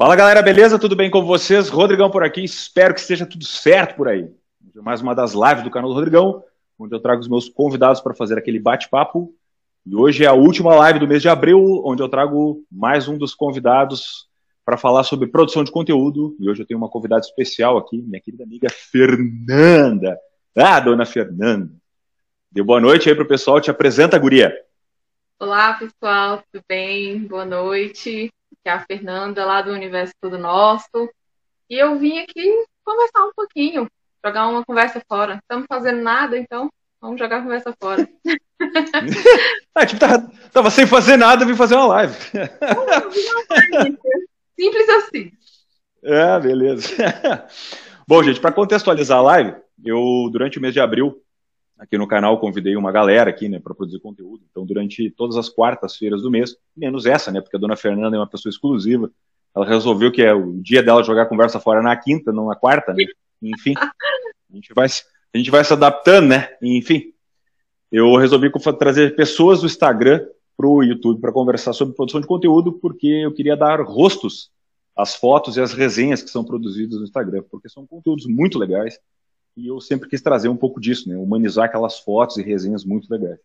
Fala galera, beleza? Tudo bem com vocês? Rodrigão por aqui, espero que esteja tudo certo por aí. Mais uma das lives do canal do Rodrigão, onde eu trago os meus convidados para fazer aquele bate-papo. E hoje é a última live do mês de abril, onde eu trago mais um dos convidados para falar sobre produção de conteúdo. E hoje eu tenho uma convidada especial aqui, minha querida amiga Fernanda. Ah, dona Fernanda. Dê boa noite aí pro pessoal, te apresenta, guria. Olá, pessoal, tudo bem? Boa noite que é a Fernanda, lá do Universo Tudo Nosso. E eu vim aqui conversar um pouquinho, jogar uma conversa fora. Estamos fazendo nada, então vamos jogar a conversa fora. ah, tipo, tava, tava, sem fazer nada, vim fazer uma live. Simples assim. É, beleza. Bom, gente, para contextualizar a live, eu, durante o mês de abril, aqui no canal convidei uma galera aqui, né, para produzir conteúdo. Então, durante todas as quartas-feiras do mês, menos essa, né, porque a dona Fernanda é uma pessoa exclusiva. Ela resolveu que é o dia dela jogar conversa fora na quinta, não na quarta, né? Enfim, a gente vai, a gente vai se adaptando, né? Enfim, eu resolvi trazer pessoas do Instagram para o YouTube para conversar sobre produção de conteúdo, porque eu queria dar rostos às fotos e às resenhas que são produzidas no Instagram, porque são conteúdos muito legais e eu sempre quis trazer um pouco disso, né? Humanizar aquelas fotos e resenhas muito legais.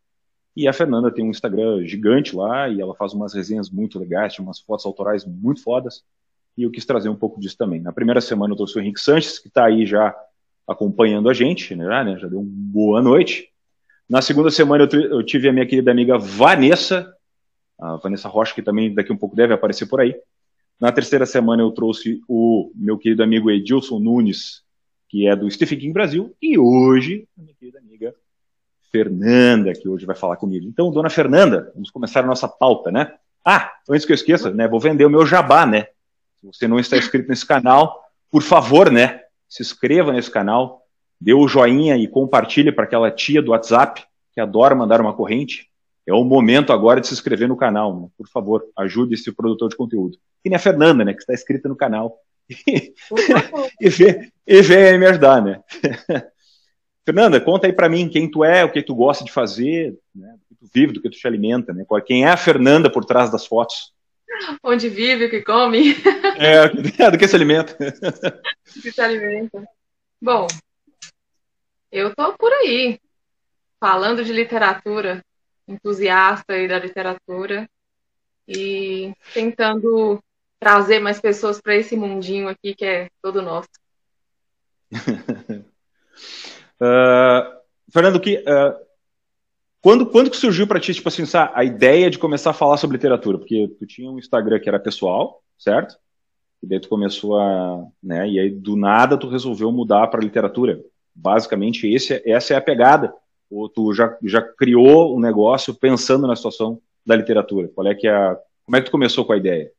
E a Fernanda tem um Instagram gigante lá e ela faz umas resenhas muito legais, tem umas fotos autorais muito fodas. E eu quis trazer um pouco disso também. Na primeira semana eu trouxe o Henrique Sanches, que está aí já acompanhando a gente, né? né? Já deu uma boa noite. Na segunda semana eu, eu tive a minha querida amiga Vanessa, a Vanessa Rocha, que também daqui um pouco deve aparecer por aí. Na terceira semana eu trouxe o meu querido amigo Edilson Nunes, que é do Stephen King Brasil, e hoje a minha querida amiga Fernanda, que hoje vai falar comigo. Então, dona Fernanda, vamos começar a nossa pauta, né? Ah, antes que eu esqueça, né, vou vender o meu jabá, né? Se você não está inscrito nesse canal, por favor, né, se inscreva nesse canal, dê o joinha e compartilhe para aquela tia do WhatsApp que adora mandar uma corrente. É o momento agora de se inscrever no canal, né? por favor, ajude esse produtor de conteúdo. E nem a Fernanda, né, que está inscrita no canal e, vem, e vem me ajudar, né? Fernanda, conta aí para mim quem tu é, o que tu gosta de fazer, né? do que tu vive, do que tu te alimenta, né? Quem é a Fernanda por trás das fotos? Onde vive, o que come. É, do que se alimenta. Do que se alimenta. Bom, eu tô por aí, falando de literatura, entusiasta aí da literatura, e tentando trazer mais pessoas para esse mundinho aqui que é todo nosso. uh, Fernando, que, uh, quando, quando que surgiu para ti tipo assim, a ideia de começar a falar sobre literatura? Porque tu tinha um Instagram que era pessoal, certo? E daí tu começou a, né? E aí do nada tu resolveu mudar para literatura. Basicamente esse, essa é a pegada. Ou tu já, já criou um negócio pensando na situação da literatura? Qual é que é a, como é que tu começou com a ideia?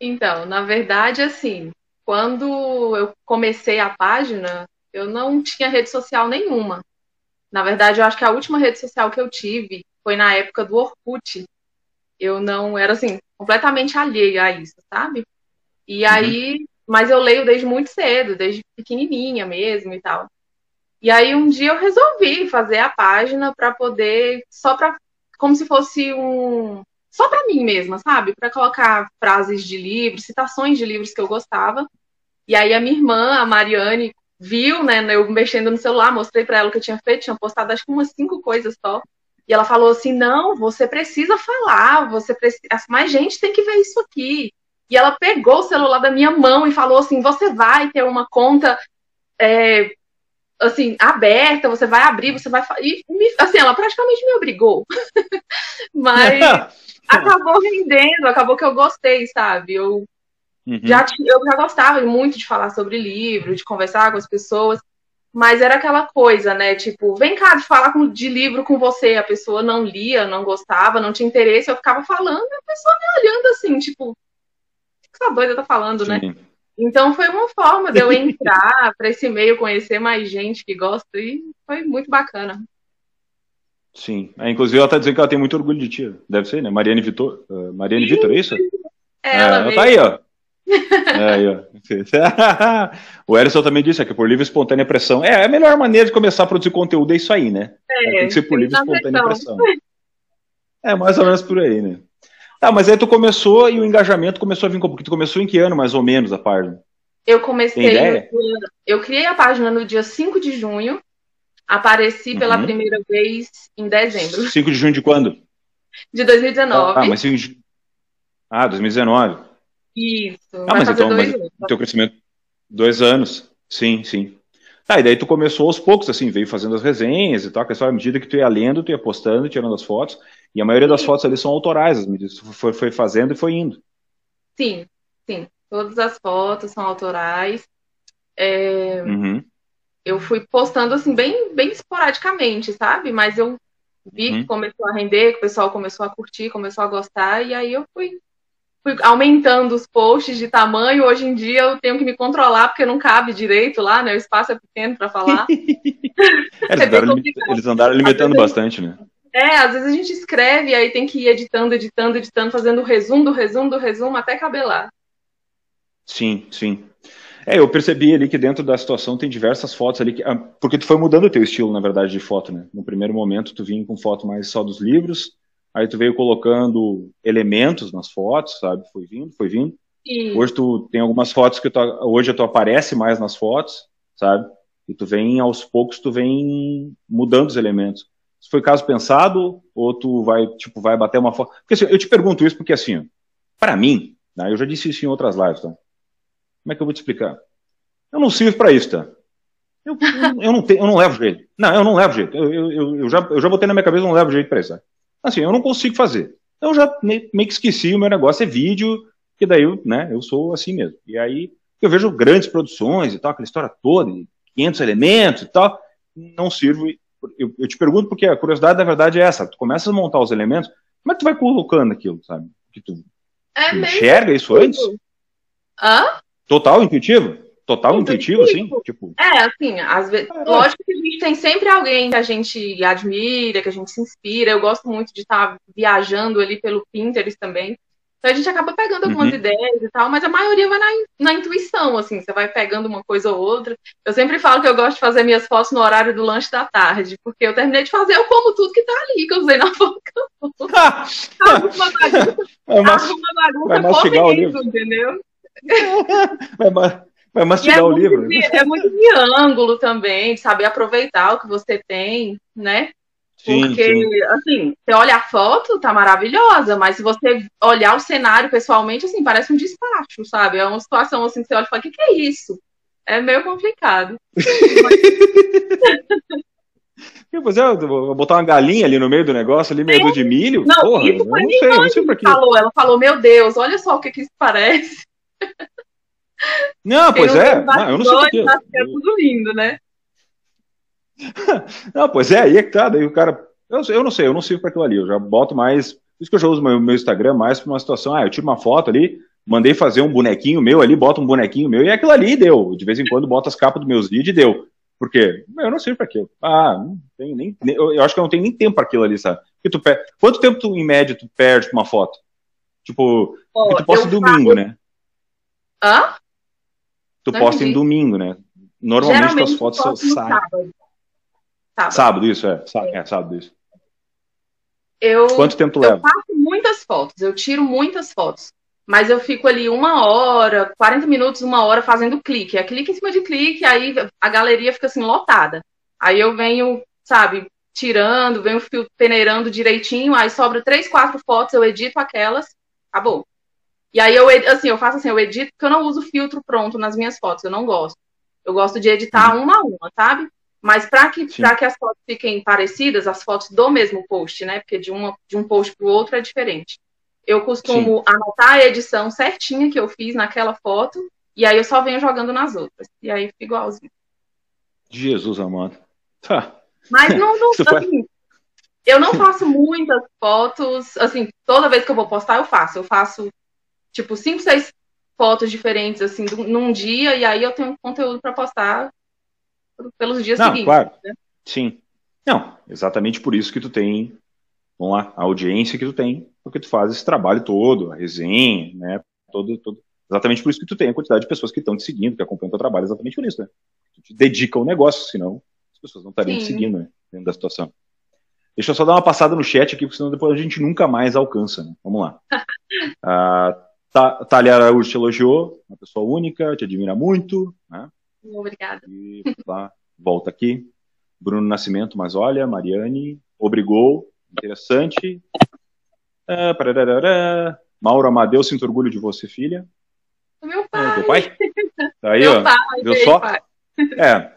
Então, na verdade, assim, quando eu comecei a página, eu não tinha rede social nenhuma. Na verdade, eu acho que a última rede social que eu tive foi na época do Orkut. Eu não era assim, completamente alheia a isso, sabe? E uhum. aí, mas eu leio desde muito cedo, desde pequenininha mesmo e tal. E aí um dia eu resolvi fazer a página para poder só para como se fosse um só para mim mesma, sabe? Para colocar frases de livros, citações de livros que eu gostava. E aí a minha irmã, a Mariane, viu, né, eu mexendo no celular, mostrei para ela o que eu tinha feito, tinha postado acho que umas cinco coisas só. E ela falou assim: "Não, você precisa falar, você precisa, mais gente tem que ver isso aqui". E ela pegou o celular da minha mão e falou assim: "Você vai ter uma conta é, assim, aberta, você vai abrir, você vai. E, assim, ela praticamente me obrigou. Mas acabou rendendo, acabou que eu gostei, sabe? Eu, uhum. já, eu já gostava muito de falar sobre livro, de conversar com as pessoas, mas era aquela coisa, né? Tipo, vem cá de falar de livro com você. A pessoa não lia, não gostava, não tinha interesse, eu ficava falando, e a pessoa me olhando assim, tipo, o que essa doida tá falando, né? Sim. né? Então foi uma forma de eu entrar para esse meio, conhecer mais gente que gosta, e foi muito bacana. Sim. É, inclusive, ela tá dizendo que ela tem muito orgulho de ti. Deve ser, né? Mariane Vitor. Uh, Mariane Vitor, é isso? É, ela, ela tá aí, ó. é, aí, ó. o Erison também disse é que por livre e espontânea pressão. É, a melhor maneira de começar a produzir conteúdo é isso aí, né? É, tem que ser por livre e espontânea pressão. É, mais ou menos por aí, né? Tá, mas aí tu começou e o engajamento começou a vir porque tu começou em que ano, mais ou menos, a página? Eu comecei. No, eu criei a página no dia 5 de junho. Apareci uhum. pela primeira vez em dezembro. 5 de junho de quando? De 2019. Ah, mas 5 de... Ah, 2019. Isso. Ah, mas então, mas o teu crescimento. Dois anos. Sim, sim. Ah, e daí tu começou aos poucos, assim, veio fazendo as resenhas e tal, que é só à medida que tu ia lendo, tu ia postando, tirando as fotos, e a maioria das sim. fotos ali são autorais, as medidas tu foi, foi fazendo e foi indo. Sim, sim. Todas as fotos são autorais. É... Uhum. Eu fui postando, assim, bem, bem esporadicamente, sabe? Mas eu vi uhum. que começou a render, que o pessoal começou a curtir, começou a gostar, e aí eu fui fui aumentando os posts de tamanho. Hoje em dia eu tenho que me controlar porque não cabe direito lá, né? O espaço é pequeno para falar. é, eles, andaram eles, andaram limitando bastante, né? É, às vezes a gente escreve e aí tem que ir editando, editando, editando, fazendo o resumo do resumo do resumo até cabelar. Sim, sim. É, eu percebi ali que dentro da situação tem diversas fotos ali, que, ah, porque tu foi mudando o teu estilo, na verdade, de foto, né? No primeiro momento tu vinha com foto mais só dos livros, aí tu veio colocando elementos nas fotos, sabe? Foi vindo, foi vindo. Sim. Hoje tu tem algumas fotos que tu, hoje tu aparece mais nas fotos, sabe? E tu vem aos poucos tu vem mudando os elementos. Se foi caso pensado ou tu vai tipo vai bater uma foto? Porque assim, eu te pergunto isso porque assim, para mim, né, eu já disse isso em outras lives, tá? Como é que eu vou te explicar? Eu não sirvo para isso, tá? Eu, eu, eu, não tenho, eu não levo jeito. Não, eu não levo jeito. Eu, eu, eu, já, eu já botei na minha cabeça, eu não levo jeito para isso. Tá? Assim, eu não consigo fazer. Então eu já meio que esqueci, o meu negócio é vídeo, que daí, né, eu sou assim mesmo. E aí eu vejo grandes produções e tal, aquela história toda, 500 elementos e tal, não sirvo. Eu, eu te pergunto porque a curiosidade, na verdade, é essa. Tu começas a montar os elementos, como é que tu vai colocando aquilo, sabe? Que tu, é tu enxerga isso antes? Hã? Total intuitivo? Total intuitivo, assim? Tipo... É, assim, às vezes. É. Lógico que a gente tem sempre alguém que a gente admira, que a gente se inspira. Eu gosto muito de estar viajando ali pelo Pinterest também. Então a gente acaba pegando algumas uhum. ideias e tal, mas a maioria vai na, na intuição, assim, você vai pegando uma coisa ou outra. Eu sempre falo que eu gosto de fazer minhas fotos no horário do lanche da tarde, porque eu terminei de fazer, eu como tudo que tá ali, que eu usei na foto. Arruma bagunça, arruma bagunça correndo, entendeu? Vai, Vai mastigar é o livro. De, é muito de ângulo também, de saber aproveitar o que você tem, né? Porque, sim. assim, você olha a foto, tá maravilhosa, mas se você olhar o cenário pessoalmente, assim, parece um despacho, sabe? É uma situação assim que você olha e fala, o que, que é isso? É meio complicado. Pois é, vou botar uma galinha ali no meio do negócio, ali meio de milho. Não, Porra, isso foi não sei, não sei quê. Falou, ela falou, meu Deus, olha só o que, que isso parece. Não, pois é. Não, eu não sei porque. É tudo lindo, né? não, pois é, aí é que tá. Daí o cara. Eu, eu não sei, eu não sirvo para aquilo ali. Eu já boto mais. Por isso que eu já uso meu, meu Instagram mais para uma situação. Ah, eu tiro uma foto ali, mandei fazer um bonequinho meu ali, boto um bonequinho meu e aquilo ali deu. De vez em quando boto as capas dos meus vídeos e deu. Por quê? Eu não sei para aquilo. Ah, não tem nem, eu acho que eu não tenho nem tempo para aquilo ali, sabe? Que tu per... Quanto tempo tu, em média tu perde uma foto? Tipo, oh, tu posta domingo, né? Hã? Tu não posta entendi. em domingo, né? Normalmente Geralmente, tuas fotos saem. Sábado. sábado. Sábado, isso, é. é. é sábado, isso. Eu, Quanto tempo eu leva? Eu faço muitas fotos, eu tiro muitas fotos. Mas eu fico ali uma hora, 40 minutos, uma hora fazendo clique. É clique em cima de clique, aí a galeria fica assim lotada. Aí eu venho, sabe, tirando, venho peneirando direitinho, aí sobra três, quatro fotos, eu edito aquelas, acabou. E aí eu, assim, eu faço assim, eu edito porque eu não uso filtro pronto nas minhas fotos, eu não gosto. Eu gosto de editar uhum. uma a uma, sabe? Mas para que, pra que as fotos fiquem parecidas, as fotos do mesmo post, né? Porque de, uma, de um post para o outro é diferente. Eu costumo Sim. anotar a edição certinha que eu fiz naquela foto, e aí eu só venho jogando nas outras. E aí fica igualzinho. Jesus amado. Tá. Mas não, não assim, eu não faço muitas fotos, assim, toda vez que eu vou postar, eu faço. Eu faço tipo, cinco, seis fotos diferentes, assim, num dia, e aí eu tenho conteúdo para postar pelos dias Não, seguintes. Claro. Né? Sim. Não, exatamente por isso que tu tem, vamos lá, a audiência que tu tem, porque tu faz esse trabalho todo, a resenha, né, todo, todo, exatamente por isso que tu tem a quantidade de pessoas que estão te seguindo, que acompanham o teu trabalho, exatamente por isso, né? Tu te dedica ao negócio, senão as pessoas não estariam te seguindo, né, dentro da situação. Deixa eu só dar uma passada no chat aqui, porque senão depois a gente nunca mais alcança, né? Vamos lá. A Thalia Araújo te elogiou, uma pessoa única, te admira muito. Né? Obrigada. E, tá, volta aqui. Bruno Nascimento, mas olha, Mariane, obrigou, interessante. Uh, Mauro Amadeu, sinto orgulho de você, filha. Meu pai. É, teu pai? Tá aí, Meu ó. Pai, Viu só? Pai. É.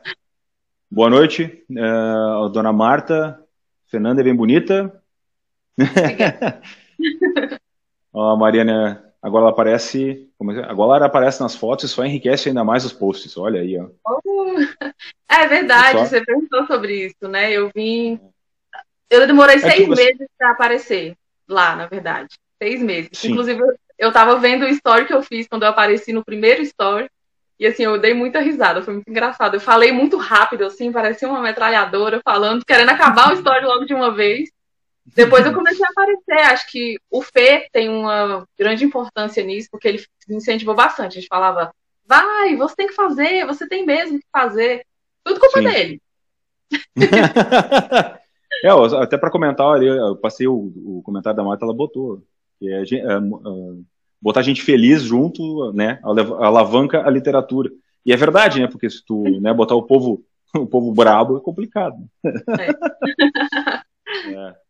Boa noite, uh, dona Marta. Fernanda é bem bonita. ó, a Mariana, agora ela aparece. É? Agora ela aparece nas fotos e só enriquece ainda mais os posts. Olha aí, ó. Oh, é verdade, você perguntou sobre isso, né? Eu vim. Eu demorei é seis meses para aparecer lá, na verdade. Seis meses. Sim. Inclusive, eu tava vendo o story que eu fiz quando eu apareci no primeiro story. E assim, eu dei muita risada, foi muito engraçado. Eu falei muito rápido, assim, parecia uma metralhadora falando, querendo acabar o story logo de uma vez. Depois eu comecei a aparecer. Acho que o Fê tem uma grande importância nisso, porque ele me incentivou bastante. A gente falava, vai, você tem que fazer, você tem mesmo que fazer. Tudo culpa Sim. dele. é, até para comentar ali, eu passei o, o, comentário da Marta, ela botou. Que é, é, é, botar a gente feliz junto, né? Alavanca a literatura. E é verdade, né? Porque se tu né, botar o povo, o povo brabo é complicado. É. é.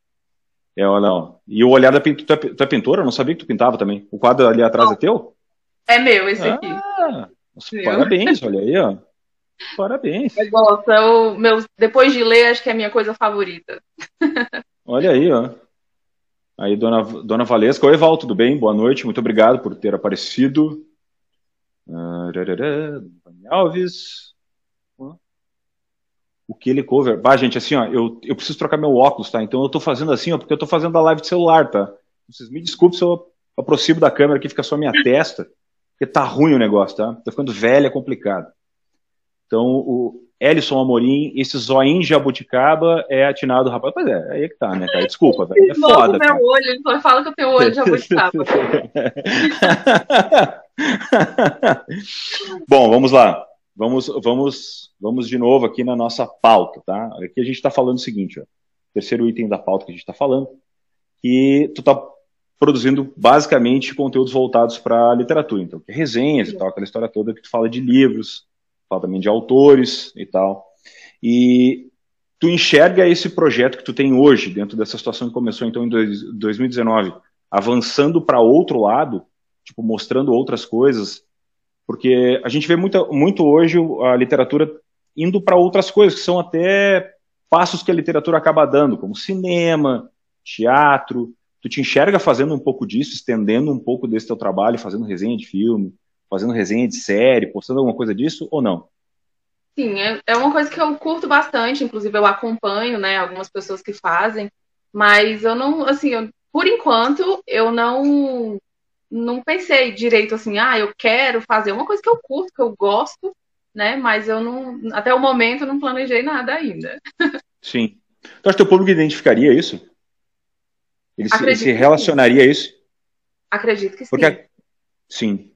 É, olha, não. E o olhar da pintura, tu, é, tu é pintora? Eu não sabia que tu pintava também. O quadro ali atrás é teu? É meu, esse ah, aqui. Nossa, parabéns, olha aí, ó. Parabéns. Eu gosto, o meu, depois de ler, acho que é a minha coisa favorita. olha aí, ó. Aí, dona, dona Valesca. Oi, Val, tudo bem? Boa noite, muito obrigado por ter aparecido. Uh, Alves. O que ele cover. Bah, gente, assim, ó, eu, eu preciso trocar meu óculos, tá? Então eu tô fazendo assim, ó, porque eu tô fazendo a live de celular, tá? Vocês me desculpem se eu aproximo da câmera aqui, fica só a minha testa, porque tá ruim o negócio, tá? Tá ficando velho, é complicado. Então, o, Ellison Amorim, esse zoinho jabuticaba é atinado, rapaz. Pois é, aí é que tá, né, cara? Desculpa, velho. É foda. Meu olho, ele só fala que eu tenho olho de jabuticaba. Bom, vamos lá. Vamos, vamos, vamos de novo aqui na nossa pauta, tá? Aqui a gente está falando o seguinte, ó. Terceiro item da pauta que a gente está falando, que tu tá produzindo basicamente conteúdos voltados para literatura, então, resenhas e tal, aquela história toda que tu fala de livros, fala também de autores e tal. E tu enxerga esse projeto que tu tem hoje, dentro dessa situação que começou então em 2019, avançando para outro lado, tipo, mostrando outras coisas, porque a gente vê muito, muito hoje a literatura indo para outras coisas, que são até passos que a literatura acaba dando, como cinema, teatro. Tu te enxerga fazendo um pouco disso, estendendo um pouco desse teu trabalho, fazendo resenha de filme, fazendo resenha de série, postando alguma coisa disso ou não? Sim, é, é uma coisa que eu curto bastante, inclusive eu acompanho, né, algumas pessoas que fazem, mas eu não, assim, eu, por enquanto, eu não não pensei direito assim, ah, eu quero fazer uma coisa que eu curto, que eu gosto, né, mas eu não, até o momento, não planejei nada ainda. Sim. Tu acha que o público identificaria isso? Ele se, se, relacionaria a isso? Acredito que Porque, sim. Sim.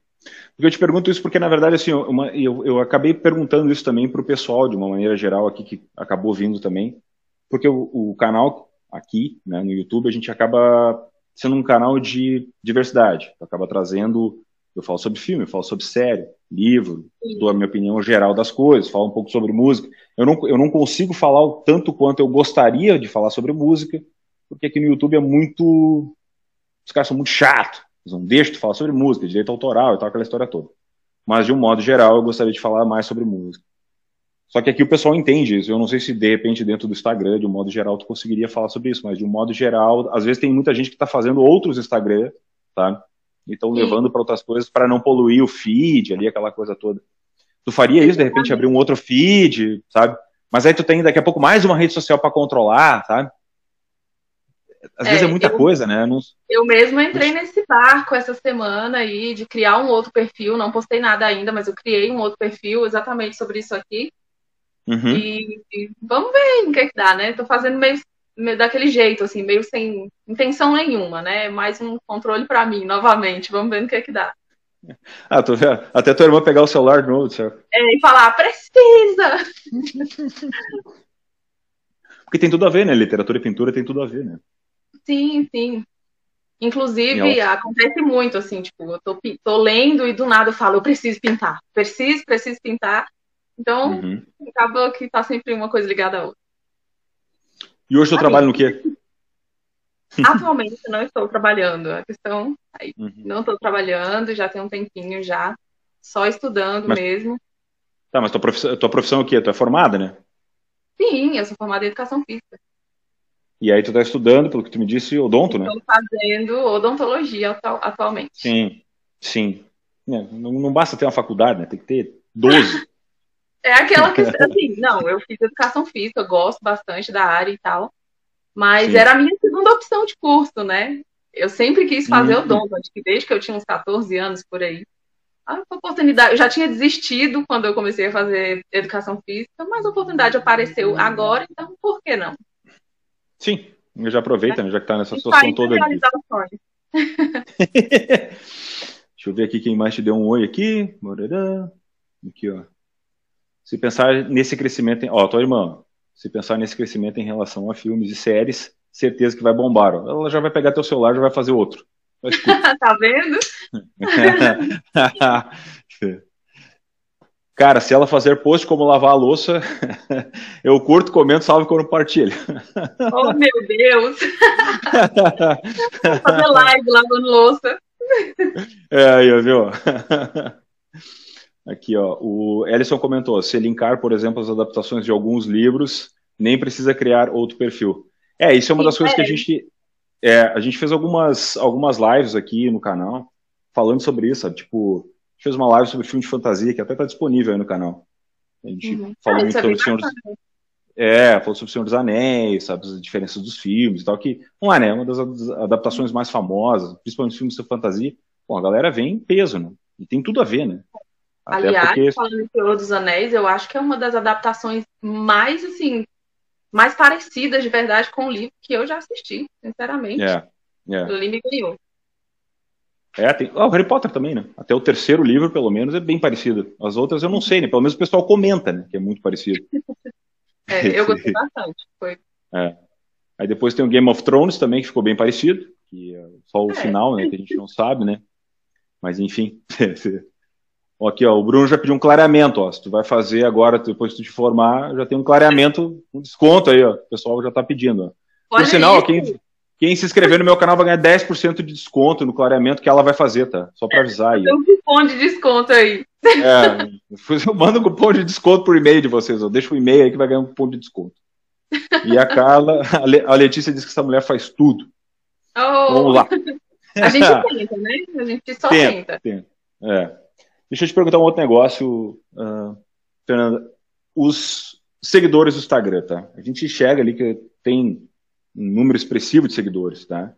Porque eu te pergunto isso porque, na verdade, assim, uma, eu, eu acabei perguntando isso também para o pessoal, de uma maneira geral, aqui, que acabou vindo também, porque o, o, canal aqui, né, no YouTube, a gente acaba sendo um canal de diversidade, acaba trazendo, eu falo sobre filme, eu falo sobre série, livro, Sim. dou a minha opinião geral das coisas, falo um pouco sobre música. Eu não, eu não consigo falar o tanto quanto eu gostaria de falar sobre música, porque aqui no YouTube é muito... Os caras são muito chatos, eles não deixam de falar sobre música, direito autoral e tal, aquela história toda. Mas, de um modo geral, eu gostaria de falar mais sobre música. Só que aqui o pessoal entende isso. Eu não sei se, de repente, dentro do Instagram, de um modo geral, tu conseguiria falar sobre isso. Mas, de um modo geral, às vezes tem muita gente que está fazendo outros Instagram, tá? E estão levando para outras coisas para não poluir o feed ali, aquela coisa toda. Tu faria isso, de repente, abrir um outro feed, sabe? Mas aí tu tem daqui a pouco mais uma rede social para controlar, sabe? às é, vezes é muita eu, coisa, né? Não... Eu mesmo entrei nesse barco essa semana aí de criar um outro perfil, não postei nada ainda, mas eu criei um outro perfil exatamente sobre isso aqui. Uhum. E, e, vamos ver o que, é que dá, né? Tô fazendo meio, meio, daquele jeito, assim, meio sem intenção nenhuma, né? Mais um controle para mim, novamente. Vamos ver o que é que dá. Ah, tô vendo. Até tua irmã pegar o celular de novo, céu. É, e falar, precisa! Porque tem tudo a ver, né? Literatura e pintura tem tudo a ver, né? Sim, sim. Inclusive, acontece muito, assim, tipo, eu tô, tô, lendo e do nada eu falo, eu preciso pintar. Preciso, preciso pintar. Então, uhum. acaba que tá sempre uma coisa ligada à outra. E hoje eu trabalho no quê? Atualmente não estou trabalhando. A questão, aí, uhum. não estou trabalhando, já tem um tempinho já, só estudando mas, mesmo. Tá, mas tua profissão, tua profissão é o quê? Tu é formada, né? Sim, eu sou formada em educação física. E aí tu está estudando, pelo que tu me disse, odonto, né? Estou fazendo odontologia atualmente. Sim, sim. É, não, não, basta ter uma faculdade, né? Tem que ter 12. é aquela questão, assim, não, eu fiz educação física, gosto bastante da área e tal, mas sim. era a minha segunda opção de curso, né? Eu sempre quis fazer uhum. odonto, acho que desde que eu tinha uns 14 anos por aí. A oportunidade, eu já tinha desistido quando eu comecei a fazer educação física, mas a oportunidade apareceu agora, então por que não? Sim, já aproveita, né, já que está nessa situação toda. Aqui. Deixa eu ver aqui quem mais te deu um oi aqui. Aqui, ó. Se pensar nesse crescimento, em... ó, tua irmã, se pensar nesse crescimento em relação a filmes e séries, certeza que vai bombar. Ó. Ela já vai pegar teu celular, já vai fazer outro. tá vendo? Cara, se ela fazer post como lavar a louça, eu curto, comento, salve quando partilho. Oh, meu Deus! fazer live lavando louça. É, aí, viu? Aqui, ó, o Ellison comentou, se linkar, por exemplo, as adaptações de alguns livros, nem precisa criar outro perfil. É, isso é uma das coisas é. que a gente... É, a gente fez algumas, algumas lives aqui no canal, falando sobre isso, sabe? Tipo, fez uma live sobre filme de fantasia, que até está disponível aí no canal. A gente uhum. falou ah, muito é sobre o Senhor dos... É, falou sobre o Senhor dos Anéis, sabe, as diferenças dos filmes e tal, que não é, né, uma das adaptações mais famosas, principalmente filmes de fantasia, Bom, a galera vem em peso, né, e tem tudo a ver, né. Até Aliás, porque... falando do Senhor dos Anéis, eu acho que é uma das adaptações mais, assim, mais parecidas de verdade com o livro que eu já assisti, sinceramente. É, é. O livro ganhou. É, tem, oh, o Harry Potter também, né? Até o terceiro livro, pelo menos, é bem parecido. As outras eu não sei, né? Pelo menos o pessoal comenta, né? Que é muito parecido. é, eu gostei bastante. Foi. É. Aí depois tem o Game of Thrones também, que ficou bem parecido, que é só o é. final, né? Que a gente não sabe, né? Mas enfim. Aqui, ó, o Bruno já pediu um clareamento, ó. Se tu vai fazer agora, depois que tu te formar, já tem um clareamento, um desconto aí, ó. O pessoal já tá pedindo, ó. Por sinal, quem, quem se inscrever no meu canal vai ganhar 10% de desconto no clareamento que ela vai fazer, tá? Só para avisar aí. Tem um cupom de desconto aí. É, eu mando um cupom de desconto por e-mail de vocês. Eu deixo o um e-mail aí que vai ganhar um cupom de desconto. E a Carla, a Letícia disse que essa mulher faz tudo. Oh. Vamos lá. A gente tenta, né? A gente só tenta. tenta. tenta. É. Deixa eu te perguntar um outro negócio, uh, Fernanda. Os seguidores do Instagram, tá? A gente enxerga ali que tem um número expressivo de seguidores, tá?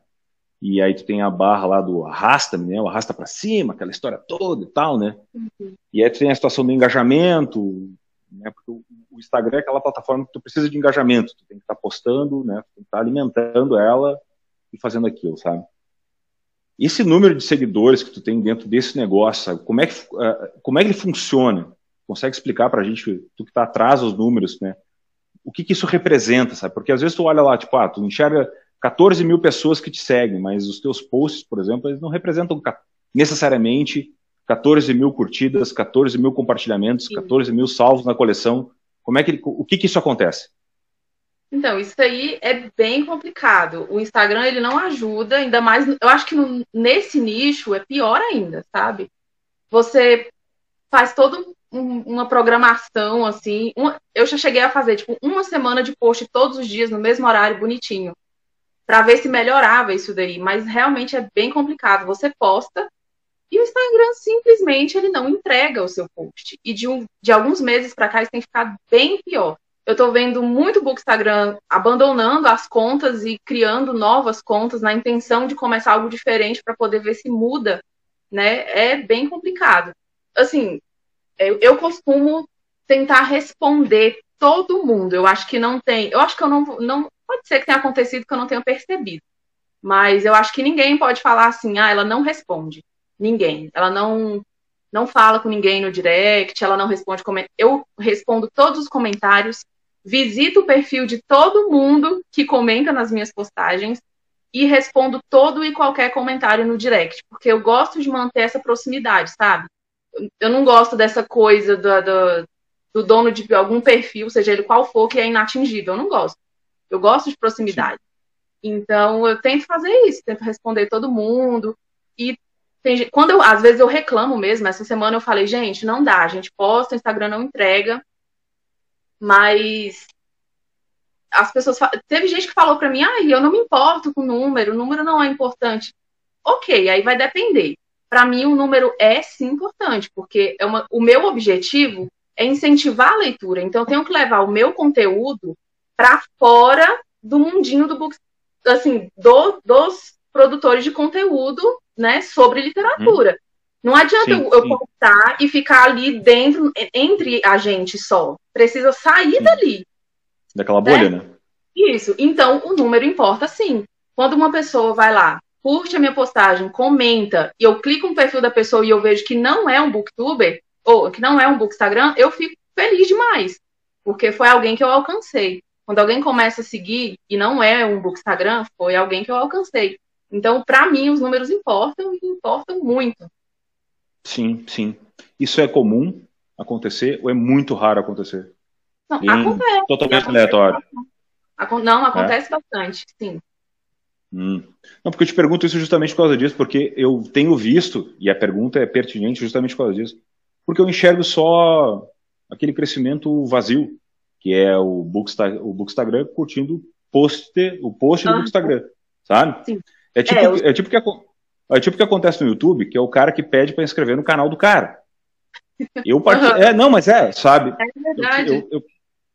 E aí tu tem a barra lá do arrasta-me, né? O arrasta para cima, aquela história toda e tal, né? Uhum. E aí tu tem a situação do engajamento, né? Porque o Instagram é aquela plataforma que tu precisa de engajamento, tu tem que estar tá postando, né? Tu tem que estar tá alimentando ela e fazendo aquilo, sabe? Esse número de seguidores que tu tem dentro desse negócio, sabe? Como é que, uh, como é que ele funciona? Consegue explicar para a gente, tu que está atrás dos números, né? o que, que, isso representa, sabe? Porque às vezes tu olha lá, tipo, ah, tu enxerga 14 mil pessoas que te seguem, mas os teus posts, por exemplo, eles não representam necessariamente 14 mil curtidas, 14 mil compartilhamentos, Sim. 14 mil salvos na coleção. Como é que, o que, que isso acontece? Então, isso aí é bem complicado. O Instagram, ele não ajuda, ainda mais, eu acho que no, nesse nicho é pior ainda, sabe? Você faz todo uma programação assim. Eu já cheguei a fazer tipo uma semana de post todos os dias no mesmo horário, bonitinho, para ver se melhorava isso daí. Mas realmente é bem complicado. Você posta e o Instagram simplesmente ele não entrega o seu post. E de, um, de alguns meses para cá isso tem ficado bem pior. Eu tô vendo muito book Instagram abandonando as contas e criando novas contas na intenção de começar algo diferente para poder ver se muda, né? É bem complicado. Assim, eu, eu costumo tentar responder todo mundo. Eu acho que não tem. Eu acho que eu não, não. Pode ser que tenha acontecido que eu não tenha percebido. Mas eu acho que ninguém pode falar assim, ah, ela não responde. Ninguém. Ela não não fala com ninguém no direct, ela não responde. Eu respondo todos os comentários, visito o perfil de todo mundo que comenta nas minhas postagens. e respondo todo e qualquer comentário no direct, porque eu gosto de manter essa proximidade, sabe? Eu não gosto dessa coisa do, do, do dono de algum perfil, seja ele qual for, que é inatingível. Eu não gosto. Eu gosto de proximidade. Então, eu tento fazer isso, tento responder todo mundo. E tem, quando eu, às vezes eu reclamo mesmo, essa semana eu falei, gente, não dá, a gente posta, o Instagram não entrega, mas as pessoas teve gente que falou para mim, ah, eu não me importo com o número, o número não é importante. Ok, aí vai depender. Para mim, o número é sim importante, porque é uma, o meu objetivo é incentivar a leitura. Então, eu tenho que levar o meu conteúdo para fora do mundinho do book, assim, do, dos produtores de conteúdo, né, sobre literatura. Hum. Não adianta sim, eu, eu contar e ficar ali dentro, entre a gente só. Precisa sair sim. dali. Daquela bolha, né? né? Isso. Então, o número importa sim. Quando uma pessoa vai lá, curte a minha postagem, comenta, e eu clico no perfil da pessoa e eu vejo que não é um booktuber, ou que não é um bookstagram, eu fico feliz demais. Porque foi alguém que eu alcancei. Quando alguém começa a seguir e não é um bookstagram, foi alguém que eu alcancei. Então, para mim, os números importam e importam muito. Sim, sim. Isso é comum acontecer ou é muito raro acontecer? Não, acontece. Totalmente acontece aleatório. Não, acontece é? bastante, sim. Hum. Não, porque eu te pergunto isso justamente por causa disso, porque eu tenho visto, e a pergunta é pertinente justamente por causa disso, porque eu enxergo só aquele crescimento vazio, que é o Booksta o Bookstagram curtindo post, o post do Bookstagram, sabe? Sim. É tipo, é, eu... é tipo que é tipo que acontece no YouTube, que é o cara que pede para inscrever no canal do cara. Eu part... uhum. é, não, mas é, sabe? É verdade. Eu, eu,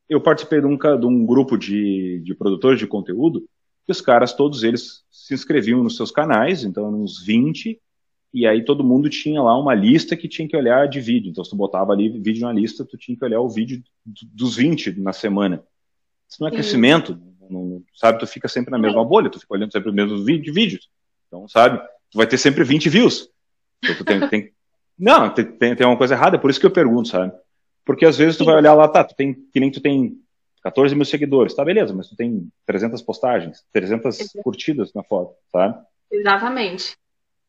eu participei de um, de um grupo de, de produtores de conteúdo que os caras, todos eles se inscreviam nos seus canais, então uns 20, e aí todo mundo tinha lá uma lista que tinha que olhar de vídeo. Então, se tu botava ali vídeo na lista, tu tinha que olhar o vídeo dos 20 na semana. Isso não é Sim. crescimento, não, sabe? Tu fica sempre na mesma bolha, tu fica olhando sempre os mesmos vídeos. Então, sabe? Tu vai ter sempre 20 views. Então, tem, tem... Não, tem, tem uma coisa errada, é por isso que eu pergunto, sabe? Porque às vezes tu vai olhar lá, tá, tu tem, que nem tu tem 14 mil seguidores, tá, beleza, mas tu tem 300 postagens, 300 Exato. curtidas na foto, sabe? Exatamente.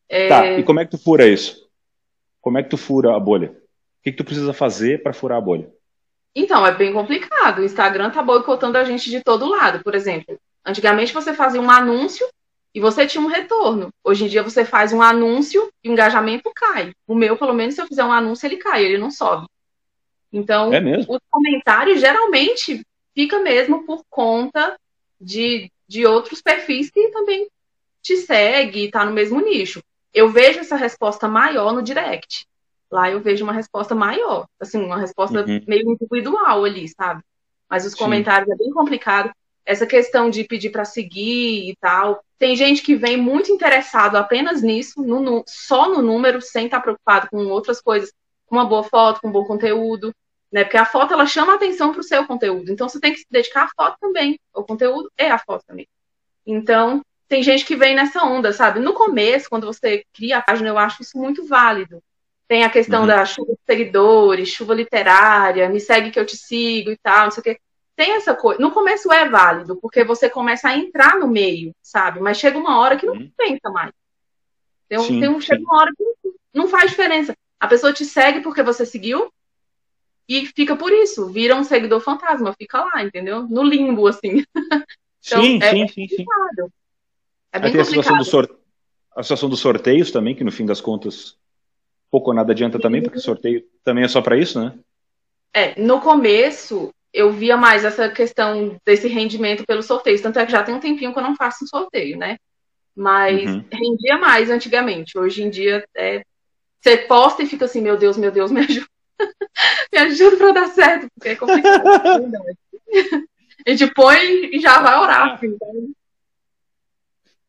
É... Tá, e como é que tu fura isso? Como é que tu fura a bolha? O que, que tu precisa fazer para furar a bolha? Então, é bem complicado. O Instagram tá boicotando a gente de todo lado. Por exemplo, antigamente você fazia um anúncio e você tinha um retorno. Hoje em dia você faz um anúncio e o engajamento cai. O meu, pelo menos, se eu fizer um anúncio, ele cai, ele não sobe. Então, é os comentários geralmente fica mesmo por conta de, de outros perfis que também te segue e tá no mesmo nicho. Eu vejo essa resposta maior no direct. Lá eu vejo uma resposta maior, assim, uma resposta uhum. meio individual ali, sabe? Mas os Sim. comentários é bem complicado. Essa questão de pedir para seguir e tal. Tem gente que vem muito interessado apenas nisso, no, no, só no número, sem estar tá preocupado com outras coisas, com uma boa foto, com um bom conteúdo né? Porque a foto ela chama atenção para o seu conteúdo. Então você tem que se dedicar à foto também. O conteúdo é a foto também. Então tem gente que vem nessa onda, sabe? No começo, quando você cria a página, eu acho isso muito válido. Tem a questão uhum. da chuva de seguidores, chuva literária, me segue que eu te sigo e tal, não sei o quê. Tem essa coisa. No começo é válido, porque você começa a entrar no meio, sabe? Mas chega uma hora que não uhum. pensa mais. Tem, um, sim, tem um, chega uma hora que não faz diferença. A pessoa te segue porque você seguiu, e fica por isso, vira um seguidor fantasma, fica lá, entendeu? No limbo, assim. então, sim, é, sim, sim, sim. É bem Aí a situação, do sor... a situação dos sorteios também, que no fim das contas pouco ou nada adianta sim. também, porque sorteio também é só para isso, né? É, no começo eu via mais essa questão desse rendimento pelos sorteios, tanto é que já tem um tempinho que eu não faço um sorteio, né? Mas uhum. rendia mais antigamente. Hoje em dia é, você posta e fica assim, meu Deus, meu Deus, me ajuda. Me ajuda para dar certo, porque é complicado. a gente põe e já vai orar. Assim, tá?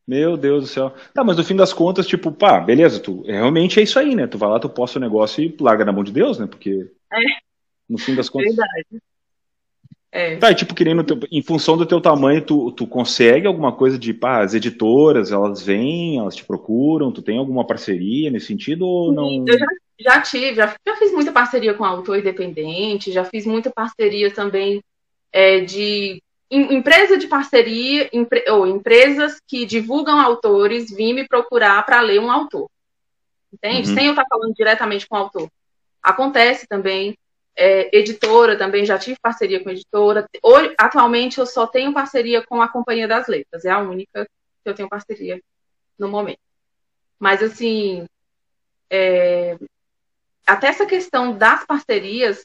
Meu Deus do céu. Tá, mas no fim das contas, tipo, pá, beleza, tu realmente é isso aí, né? Tu vai lá, tu posta o negócio e larga na mão de Deus, né? Porque é. no fim das contas. Verdade. É. Tá, e tipo, querendo, em função do teu tamanho, tu, tu consegue alguma coisa de, pá, as editoras, elas vêm, elas te procuram, tu tem alguma parceria nesse sentido ou não? Eu já já tive, já, já fiz muita parceria com autor independente, já fiz muita parceria também é, de empresa de parceria, empre, ou empresas que divulgam autores vir me procurar para ler um autor. Entende? Uhum. Sem eu estar falando diretamente com o autor. Acontece também. É, editora também, já tive parceria com editora. Hoje, atualmente eu só tenho parceria com a Companhia das Letras, é a única que eu tenho parceria no momento. Mas assim, é, até essa questão das parcerias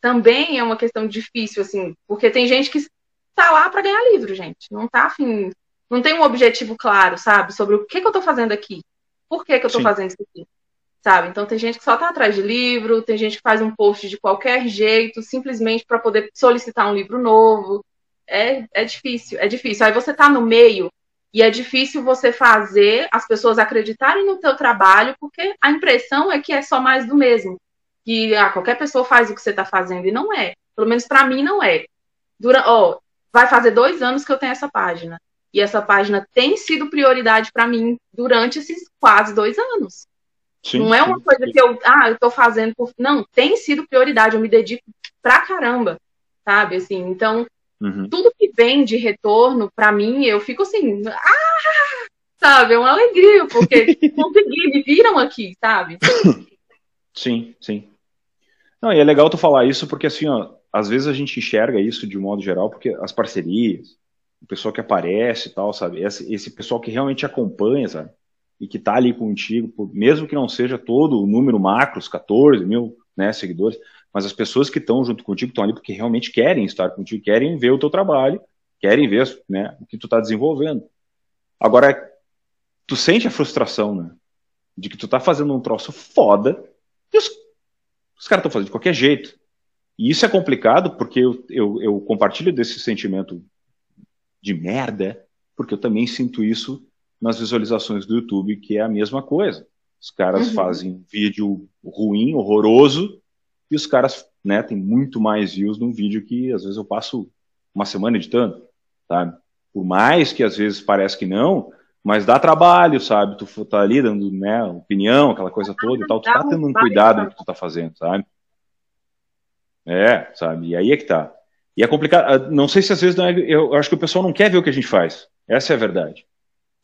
também é uma questão difícil, assim, porque tem gente que tá lá para ganhar livro, gente. Não tá afim, não tem um objetivo claro, sabe, sobre o que, que eu tô fazendo aqui. Por que, que eu tô Sim. fazendo isso aqui? Sabe? Então tem gente que só tá atrás de livro, tem gente que faz um post de qualquer jeito, simplesmente para poder solicitar um livro novo. É, é difícil, é difícil. Aí você tá no meio e é difícil você fazer as pessoas acreditarem no teu trabalho, porque a impressão é que é só mais do mesmo. Que ah, qualquer pessoa faz o que você está fazendo, e não é. Pelo menos para mim não é. Dura, ó, vai fazer dois anos que eu tenho essa página. E essa página tem sido prioridade para mim durante esses quase dois anos. Sim, não é uma sim, coisa sim. que eu, ah, eu tô fazendo por. Não, tem sido prioridade, eu me dedico pra caramba, sabe? Assim, então, uhum. tudo que vem de retorno, para mim, eu fico assim, ah! Sabe? É uma alegria, porque consegui, me viram aqui, sabe? Sim, sim. Não, e é legal tu falar isso, porque assim, ó, às vezes a gente enxerga isso de um modo geral, porque as parcerias, o pessoal que aparece e tal, sabe? Esse, esse pessoal que realmente acompanha, sabe? E que tá ali contigo, mesmo que não seja todo o número macro, os 14 mil né, seguidores, mas as pessoas que estão junto contigo estão ali porque realmente querem estar contigo, querem ver o teu trabalho, querem ver né, o que tu está desenvolvendo. Agora, tu sente a frustração, né? De que tu tá fazendo um troço foda e os, os caras estão fazendo de qualquer jeito. E isso é complicado porque eu, eu, eu compartilho desse sentimento de merda, porque eu também sinto isso nas visualizações do YouTube, que é a mesma coisa. Os caras uhum. fazem vídeo ruim, horroroso, e os caras, né, tem muito mais views num vídeo que às vezes eu passo uma semana editando, sabe? Por mais que às vezes parece que não, mas dá trabalho, sabe? Tu tá ali dando, né, opinião, aquela coisa toda e tal, tu tá tendo um cuidado no que tu tá fazendo, sabe? É, sabe? E aí é que tá. E é complicado. Ah, não sei se às vezes não é, eu acho que o pessoal não quer ver o que a gente faz. Essa é a verdade.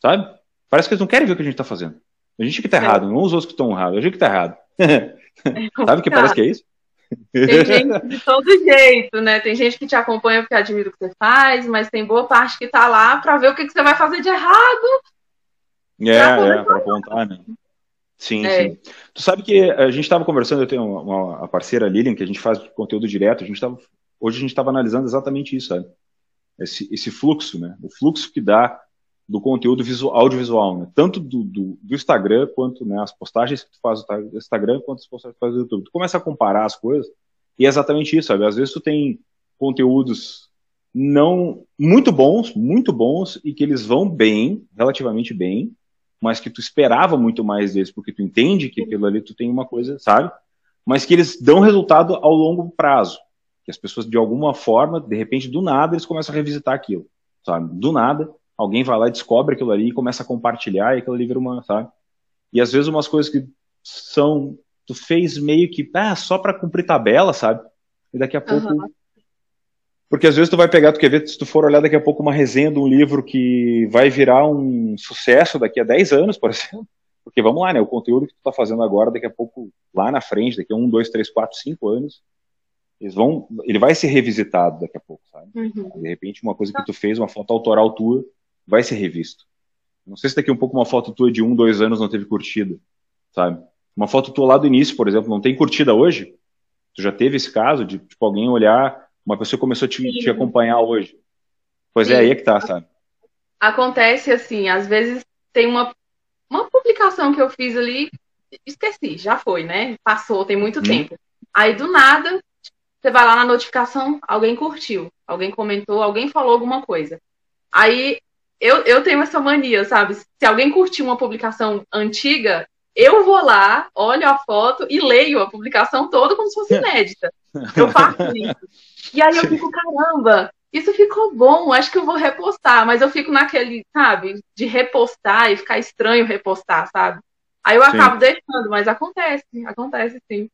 Sabe? Parece que eles não querem ver o que a gente tá fazendo. A gente que tá é. errado, não os outros que estão errados, a gente que tá errado. Sabe que parece que é isso? Tem gente de todo jeito, né? Tem gente que te acompanha porque admira o que você faz, mas tem boa parte que tá lá para ver o que, que você vai fazer de errado. É, é, para apontar, né? Sim, é. sim. Tu sabe que a gente estava conversando, eu tenho uma, uma parceira Lilian, que a gente faz conteúdo direto, a gente tava, hoje a gente estava analisando exatamente isso, sabe? Esse, esse fluxo, né? O fluxo que dá do conteúdo visual, audiovisual, né? Tanto do, do, do, Instagram, quanto né, as postagens que tu faz no Instagram, quanto as postagens que tu faz no YouTube. Tu começa a comparar as coisas, e é exatamente isso, sabe? Às vezes tu tem conteúdos não muito bons, muito bons, e que eles vão bem, relativamente bem, mas que tu esperava muito mais deles, porque tu entende que aquilo ali tu tem uma coisa, sabe? Mas que eles dão resultado ao longo prazo. Que as pessoas, de alguma forma, de repente, do nada, eles começam a revisitar aquilo, sabe? Do nada, alguém vai lá e descobre aquilo ali e começa a compartilhar e aquilo ali vira uma, sabe? E às vezes umas coisas que são, tu fez meio que, ah, só para cumprir tabela, sabe? E daqui a pouco uhum. Porque às vezes tu vai pegar, tu quer ver, se tu for olhar daqui a pouco uma resenha de um livro que vai virar um sucesso daqui a 10 anos, por exemplo. Porque vamos lá, né? O conteúdo que tu tá fazendo agora, daqui a pouco, lá na frente, daqui a 1, 2, 3, 4, 5 anos, eles vão, ele vai ser revisitado daqui a pouco, sabe? Uhum. De repente, uma coisa que tu fez, uma foto autoral tua, vai ser revisto. Não sei se daqui a um pouco uma foto tua de um, dois anos não teve curtida, sabe? Uma foto tua lá do início, por exemplo, não tem curtida hoje? Tu já teve esse caso de, tipo, alguém olhar uma pessoa começou a te, te acompanhar hoje. Pois Sim. é, aí é que tá, sabe? Acontece assim, às vezes tem uma, uma publicação que eu fiz ali, esqueci, já foi, né? Passou, tem muito hum. tempo. Aí do nada, você vai lá na notificação, alguém curtiu, alguém comentou, alguém falou alguma coisa. Aí eu, eu tenho essa mania, sabe? Se alguém curtiu uma publicação antiga, eu vou lá, olho a foto e leio a publicação toda como se fosse inédita. Eu faço isso. E aí eu fico, caramba, isso ficou bom, acho que eu vou repostar, mas eu fico naquele, sabe, de repostar e ficar estranho repostar, sabe? Aí eu acabo sim. deixando, mas acontece, acontece sim.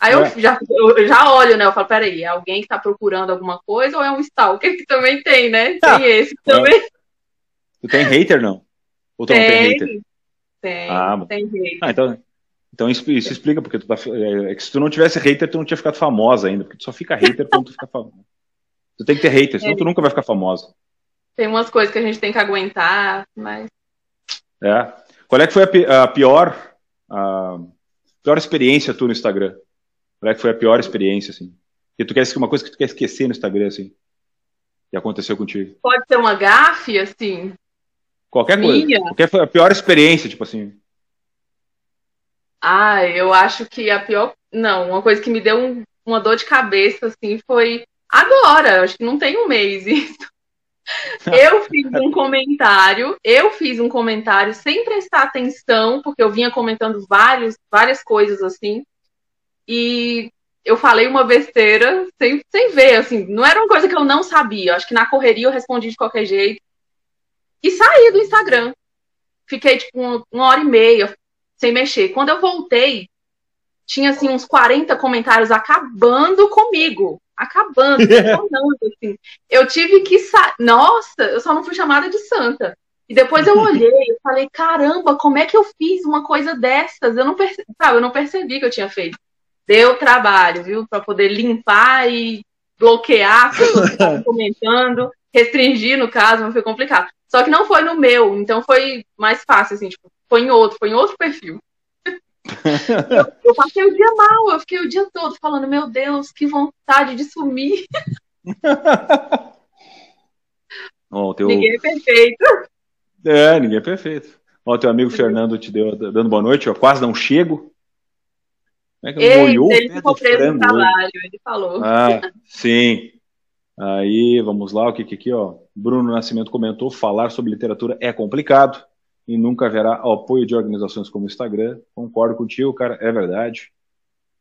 Aí eu, é. já, eu já olho, né? Eu falo, peraí, é alguém que tá procurando alguma coisa ou é um stalker que também tem, né? Tem ah, esse também. Tu tem hater, não? Ou tu tem, não tem hater? Tem, ah, tem hater. Ah, então, então isso, isso explica, porque tu tá, é, é, que se tu não tivesse hater, tu não tinha ficado famosa ainda, porque tu só fica hater quando tu fica famosa. Tu tem que ter hater, senão é. tu nunca vai ficar famosa. Tem umas coisas que a gente tem que aguentar, mas. É. Qual é que foi a, pior, a pior experiência tu no Instagram? Qual é que foi a pior experiência, assim? Que tu quer uma coisa que tu quer esquecer no Instagram, assim? Que aconteceu contigo? Pode ser uma gafe, assim. Qualquer coisa. Minha. Qualquer foi a pior experiência, tipo assim. Ah, eu acho que a pior. Não, uma coisa que me deu um, uma dor de cabeça, assim, foi agora. Acho que não tem um mês isso. Eu fiz um comentário, eu fiz um comentário sem prestar atenção, porque eu vinha comentando vários, várias coisas assim, e eu falei uma besteira sem, sem ver, assim, não era uma coisa que eu não sabia, acho que na correria eu respondi de qualquer jeito, e saí do Instagram. Fiquei, tipo, uma, uma hora e meia sem mexer. Quando eu voltei, tinha, assim, uns 40 comentários acabando comigo acabando, falando, assim. Eu tive que sair. Nossa, eu só não fui chamada de santa. E depois eu olhei e falei, caramba, como é que eu fiz uma coisa dessas? Eu não percebi, sabe, eu não percebi que eu tinha feito. Deu trabalho, viu? Para poder limpar e bloquear pessoas que estavam comentando, restringir, no caso, não foi complicado. Só que não foi no meu, então foi mais fácil, assim, tipo, foi em outro, foi em outro perfil eu, eu, passei o dia mal, eu fiquei o dia todo falando, meu Deus, que vontade de sumir. oh, teu... Ninguém é perfeito. É, ninguém é perfeito. Ó, teu amigo Fernando te deu dando boa noite, eu quase não chego. Como é que Ei, molhou ele ficou preso no trabalho, ele falou. Ah, sim. Aí, vamos lá, o que que aqui, ó. Bruno Nascimento comentou, falar sobre literatura é complicado e nunca haverá apoio de organizações como o Instagram. Concordo contigo, cara, é verdade.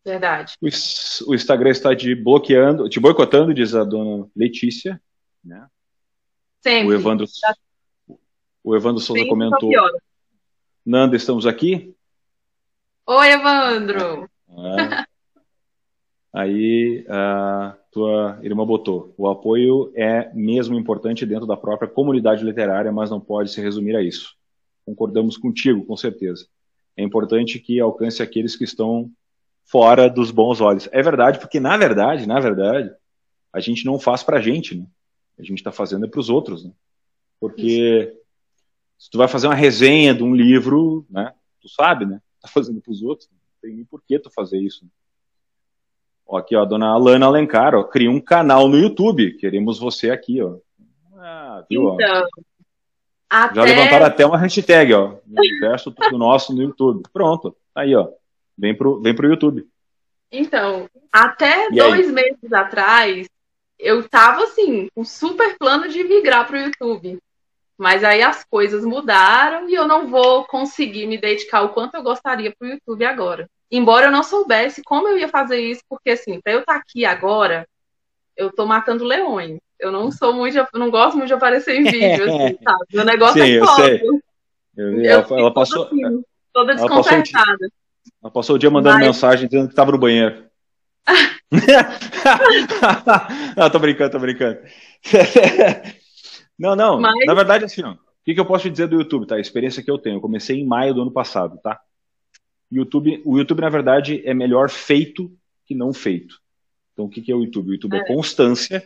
Verdade. O, o Instagram está te bloqueando, te boicotando, diz a dona Letícia. Né? Sempre. O Evandro, o Evandro Souza Sempre comentou. Nanda, estamos aqui? Oi, Evandro! É. Aí a tua irmã botou: o apoio é mesmo importante dentro da própria comunidade literária, mas não pode se resumir a isso concordamos contigo, com certeza. É importante que alcance aqueles que estão fora dos bons olhos. É verdade, porque na verdade, na verdade, a gente não faz pra gente, né? A gente está fazendo é para os outros, né? Porque Isso. se tu vai fazer uma resenha de um livro, né? Tu sabe, né? Tá fazendo para os outros. Tem nem por que tu fazer isso. Né? Ó, aqui, ó, a dona Alana Alencar, ó, cria um canal no YouTube. Queremos você aqui, ó. Ah, viu? Então, ó. Até... Já levantaram até uma hashtag, ó. Universo tudo nosso no YouTube. Pronto. Aí, ó. Vem pro, vem pro YouTube. Então, até e dois aí? meses atrás, eu tava assim, com um super plano de migrar pro YouTube. Mas aí as coisas mudaram e eu não vou conseguir me dedicar o quanto eu gostaria pro YouTube agora. Embora eu não soubesse como eu ia fazer isso, porque assim, para eu estar tá aqui agora, eu tô matando leões. Eu não sou muito, eu não gosto muito de aparecer em vídeo, assim, sabe? Meu negócio Sim, é foto. Eu, eu, ela, ela passou, assim, toda desconcertada. Ela passou o dia mandando Mas... mensagem dizendo que estava no banheiro. não, tô brincando, tô brincando. Não, não. Mas... Na verdade, assim, ó, o que, que eu posso te dizer do YouTube, tá? A experiência que eu tenho. Eu comecei em maio do ano passado, tá? YouTube, o YouTube, na verdade, é melhor feito que não feito. Então, o que, que é o YouTube? O YouTube é, é constância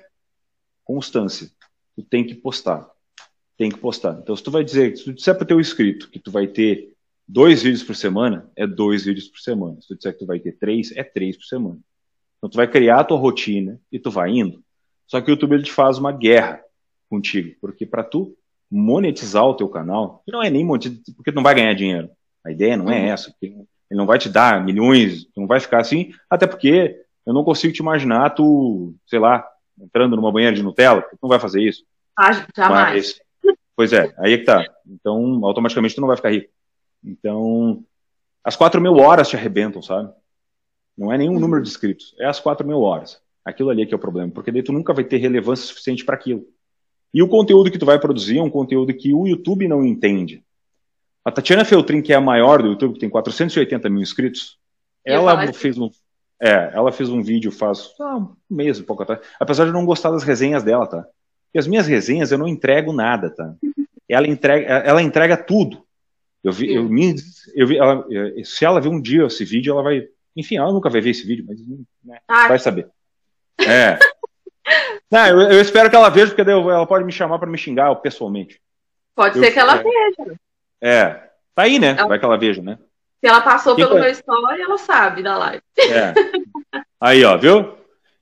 constância. Tu tem que postar. Tem que postar. Então, se tu vai dizer, se tu disser para o teu inscrito que tu vai ter dois vídeos por semana, é dois vídeos por semana. Se tu disser que tu vai ter três, é três por semana. Então, tu vai criar a tua rotina e tu vai indo. Só que o YouTube ele te faz uma guerra contigo, porque para tu monetizar o teu canal, que não é nem monetizar, porque tu não vai ganhar dinheiro. A ideia não é essa. Ele não vai te dar milhões, tu não vai ficar assim, até porque eu não consigo te imaginar tu, sei lá, entrando numa banheira de Nutella, tu não vai fazer isso. Ah, jamais. Mas, pois é, aí é que tá. Então, automaticamente tu não vai ficar rico. Então, as 4 mil horas te arrebentam, sabe? Não é nenhum número de inscritos, é as 4 mil horas. Aquilo ali é que é o problema, porque daí tu nunca vai ter relevância suficiente para aquilo. E o conteúdo que tu vai produzir é um conteúdo que o YouTube não entende. A Tatiana Feltrin, que é a maior do YouTube, que tem 480 mil inscritos, ela fez um, É, ela fez um vídeo faz ah, um mês, um pouco atrás. Apesar de eu não gostar das resenhas dela, tá? Porque as minhas resenhas eu não entrego nada, tá? Ela entrega, ela entrega tudo. Eu vi, eu, me, eu vi, ela, se ela ver um dia esse vídeo, ela vai. Enfim, ela nunca vai ver esse vídeo, mas né, vai saber. É. Não, eu, eu, espero que ela veja, porque daí ela pode me chamar para me xingar pessoalmente. Pode eu, ser que ela é, veja. É. Tá aí, né? Ela, vai que ela veja, né? Se ela passou pelo meu story, ela sabe da live. É. Aí, ó, viu?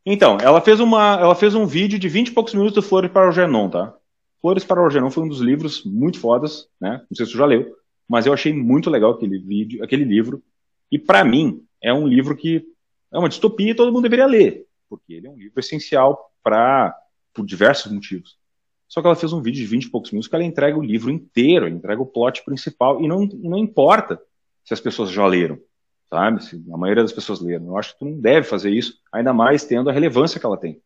Então, ela fez, uma, ela fez um vídeo de 20 e poucos minutos do Flores para o Genon, tá? Flores para o Genon foi um dos livros muito fodas, né? Não sei se você já leu, mas eu achei muito legal aquele vídeo, aquele livro. E para mim, é um livro que é uma distopia e todo mundo deveria ler, porque ele é um livro essencial para por diversos motivos. Só que ela fez um vídeo de 20 e poucos minutos que ela entrega o livro inteiro, ela entrega o plot principal, e não, não importa se as pessoas já leram, sabe? Se a maioria das pessoas leram. Eu acho que tu não deve fazer isso, ainda mais tendo a relevância que ela tem.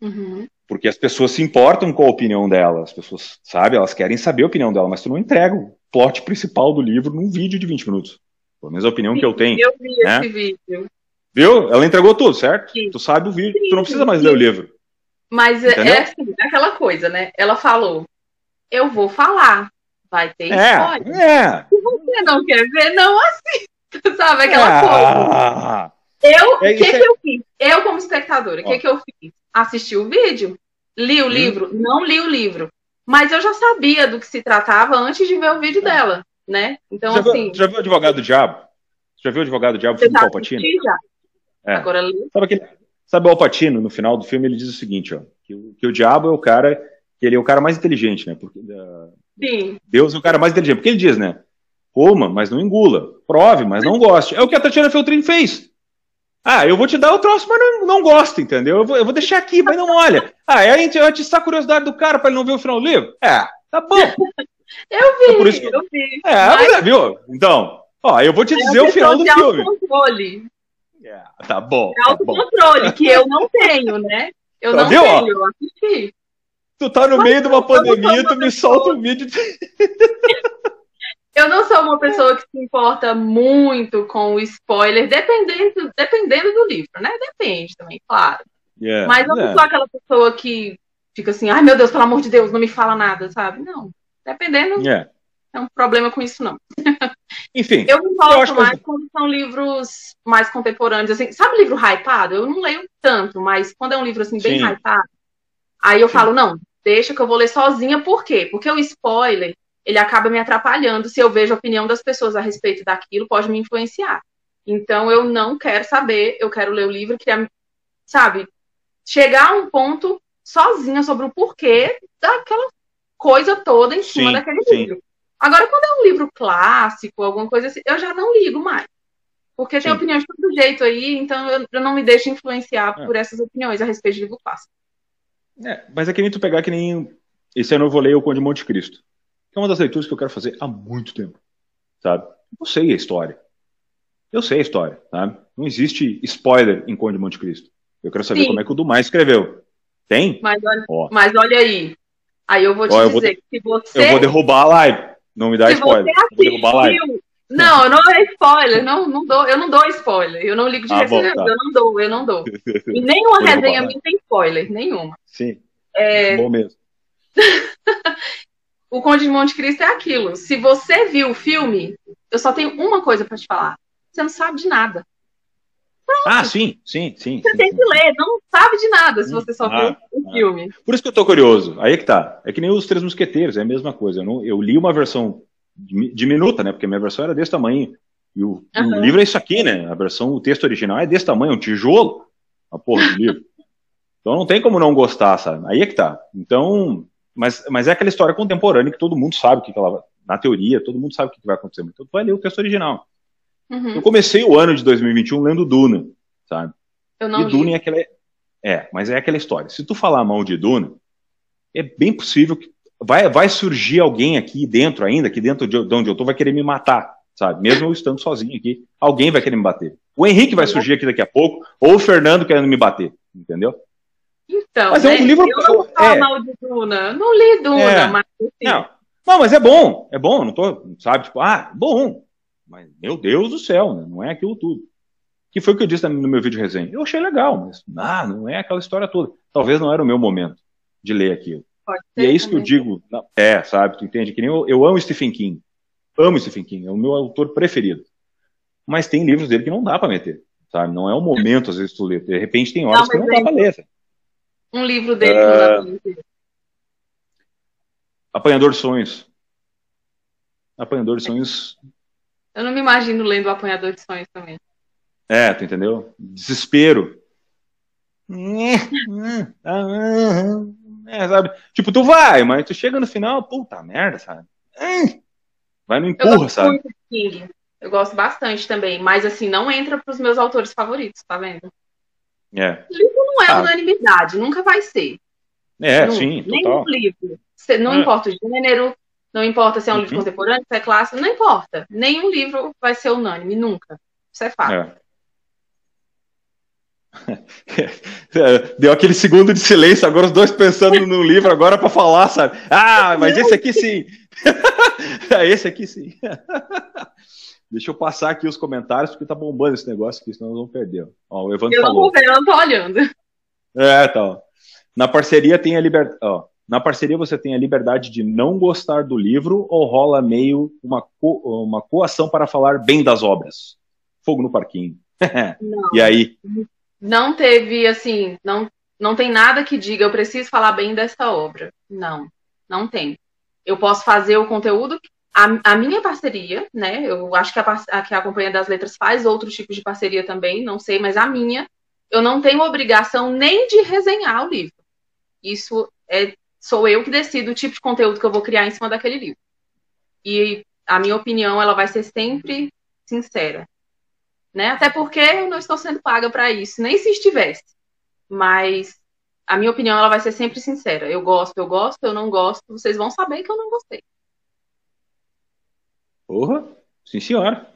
Uhum. Porque as pessoas se importam com a opinião dela, as pessoas, sabe, elas querem saber a opinião dela, mas tu não entrega o plot principal do livro num vídeo de 20 minutos. Pelo menos a opinião Sim, que eu tenho. Eu vi né? esse vídeo. Viu? Ela entregou tudo, certo? Sim. Tu sabe o vídeo, Sim. tu não precisa mais ler o livro. Mas é, é assim, é aquela coisa, né? Ela falou, eu vou falar, vai ter é, spoiler. É. Se você não quer ver, não assista, sabe? Aquela ah, coisa. Eu, o é, que, é... que eu fiz? Eu, como espectadora, o que, que eu fiz? Assisti o vídeo, li o hum. livro, não li o livro. Mas eu já sabia do que se tratava antes de ver o vídeo dela, né? Então, já assim. Viu, já viu o Advogado do Diabo? Já viu o Advogado do Diabo, filme do Palpatine? Já. É. Agora. Sabe aquele, Sabe o Alpatino, no final do filme, ele diz o seguinte, ó, que, que o diabo é o cara, que ele é o cara mais inteligente, né? Porque, uh, Sim. Deus é o cara mais inteligente. Porque ele diz, né? Coma, mas não engula. Prove, mas não goste. É o que a Tatiana Feltrin fez. Ah, eu vou te dar o troço, mas não, não gosto, entendeu? Eu vou, eu vou deixar aqui, mas não olha. Ah, aí a gente vai atiçar a curiosidade do cara para ele não ver o final do livro? É, tá bom. eu vi, é por isso que... eu vi. É, mas... viu? Então, ó, eu vou te dizer o final do filme. Controle. É, tá bom. É autocontrole, tá que eu não tenho, né? Eu tá não viu, tenho, eu assisti. Tu tá no Mas meio de uma pandemia, tu me solta um vídeo. De... eu não sou uma pessoa que se importa muito com o spoiler, dependendo, dependendo do livro, né? Depende também, claro. Yeah, Mas eu não sou aquela pessoa que fica assim, ai meu Deus, pelo amor de Deus, não me fala nada, sabe? Não. Dependendo. Yeah. É um problema com isso, não. Enfim. Eu me gosto mais que... quando são livros mais contemporâneos, assim. Sabe livro hypado? Eu não leio tanto, mas quando é um livro assim, bem Sim. hypado, aí eu Sim. falo, não, deixa que eu vou ler sozinha, por quê? Porque o spoiler, ele acaba me atrapalhando. Se eu vejo a opinião das pessoas a respeito daquilo, pode me influenciar. Então eu não quero saber, eu quero ler o livro, queria, sabe, chegar a um ponto sozinha sobre o porquê daquela coisa toda em cima sim, daquele sim. livro. Agora, quando é um livro clássico, alguma coisa assim, eu já não ligo mais. Porque Sim. tem opiniões de todo jeito aí, então eu, eu não me deixo influenciar é. por essas opiniões a respeito de livro clássico. É, mas é que nem tu pegar que nem. Esse ano eu vou ler O Conde de Monte Cristo. Que é uma das leituras que eu quero fazer há muito tempo. Sabe? Eu sei a história. Eu sei a história, sabe? Não existe spoiler em Conde de Monte Cristo. Eu quero saber Sim. como é que o Dumas escreveu. Tem? Mas olha, mas olha aí. Aí eu vou te Ó, dizer vou, que se você. Eu vou derrubar a live. Não me dá Se spoiler. Assistiu... Não, não é spoiler, não, não dou, eu não dou spoiler. Eu não ligo de ah, resenha, tá. eu não dou, eu não dou. E nenhuma resenha minha tem spoiler, nenhuma. Sim. É... Bom mesmo. o Conde de Monte Cristo é aquilo. Se você viu o filme, eu só tenho uma coisa para te falar. Você não sabe de nada. Pronto. Ah, sim, sim, sim. Você sim, tem sim. que ler, não sabe de nada se você só ah, viu o ah. filme. Por isso que eu tô curioso. Aí é que tá. É que nem os Três Mosqueteiros, é a mesma coisa. Eu, não, eu li uma versão diminuta, né? Porque a minha versão era desse tamanho. E o, uhum. o, livro é isso aqui, né? A versão, o texto original é desse tamanho, um tijolo. A porra do livro. Então não tem como não gostar, sabe? Aí é que tá. Então, mas, mas é aquela história contemporânea que todo mundo sabe o que, que ela na teoria, todo mundo sabe o que, que vai acontecer. Então tu vai ler o texto original. Uhum. Eu comecei o ano de 2021 lendo Duna, sabe? Eu não e Duna é aquela. É, mas é aquela história. Se tu falar mal de Duna, é bem possível que vai, vai surgir alguém aqui dentro ainda, aqui dentro de, onde eu tô, vai querer me matar, sabe? Mesmo eu estando sozinho aqui, alguém vai querer me bater. O Henrique vai surgir aqui daqui a pouco, ou o Fernando querendo me bater, entendeu? Então, mas é um né? livro. Eu não falo é, mal de Duna, não li Duna, é, mas. Assim... Não, não, mas é bom, é bom, não tô, sabe, tipo, ah, bom. Mas, meu Deus do céu, né? não é aquilo tudo. Que foi o que eu disse no meu vídeo resenha. Eu achei legal, mas ah, não é aquela história toda. Talvez não era o meu momento de ler aquilo. e é isso também. que eu digo. É, sabe, tu entende? Que nem eu, eu amo Stephen King. Amo Stephen King, é o meu autor preferido. Mas tem livros dele que não dá para meter, sabe? Não é o momento, às vezes, tu ler. De repente tem horas não, que não dá pra ler. Sabe? Um livro dele uh... não dá pra ler. Apanhador de Sonhos. Apanhador de Sonhos. Eu não me imagino lendo o Apanhador de Sonhos também. É, tu entendeu? Desespero. É, sabe? Tipo, tu vai, mas tu chega no final, puta merda, sabe? Vai no empurra, sabe? Eu gosto bastante também, mas assim, não entra pros meus autores favoritos, tá vendo? É. O livro não é ah. unanimidade, nunca vai ser. É, nunca. sim, total. Nenhum livro. Não é. importa o gênero, não importa se é um uhum. livro contemporâneo, se é clássico, não importa. Nenhum livro vai ser unânime, nunca. Isso é fato. É. Deu aquele segundo de silêncio, agora os dois pensando no livro agora para falar, sabe? Ah, mas esse aqui sim. esse aqui sim. Deixa eu passar aqui os comentários, porque tá bombando esse negócio aqui, senão nós vamos perder. Ó, o Evandro eu não vou ver, eu não tô olhando. É, tá. Na parceria tem a liberdade. Na parceria você tem a liberdade de não gostar do livro ou rola meio uma, co... uma coação para falar bem das obras? Fogo no parquinho. e aí? Não teve, assim, não, não tem nada que diga eu preciso falar bem dessa obra. Não, não tem. Eu posso fazer o conteúdo a, a, minha parceria, né? Eu acho que a, a, que a Companhia das Letras faz outros tipos de parceria também, não sei, mas a minha, eu não tenho obrigação nem de resenhar o livro. Isso é sou eu que decido o tipo de conteúdo que eu vou criar em cima daquele livro. E a minha opinião, ela vai ser sempre sincera. Né? Até porque eu não estou sendo paga para isso, nem se estivesse. Mas a minha opinião, ela vai ser sempre sincera. Eu gosto, eu gosto, eu não gosto, vocês vão saber que eu não gostei. Porra, sim senhora.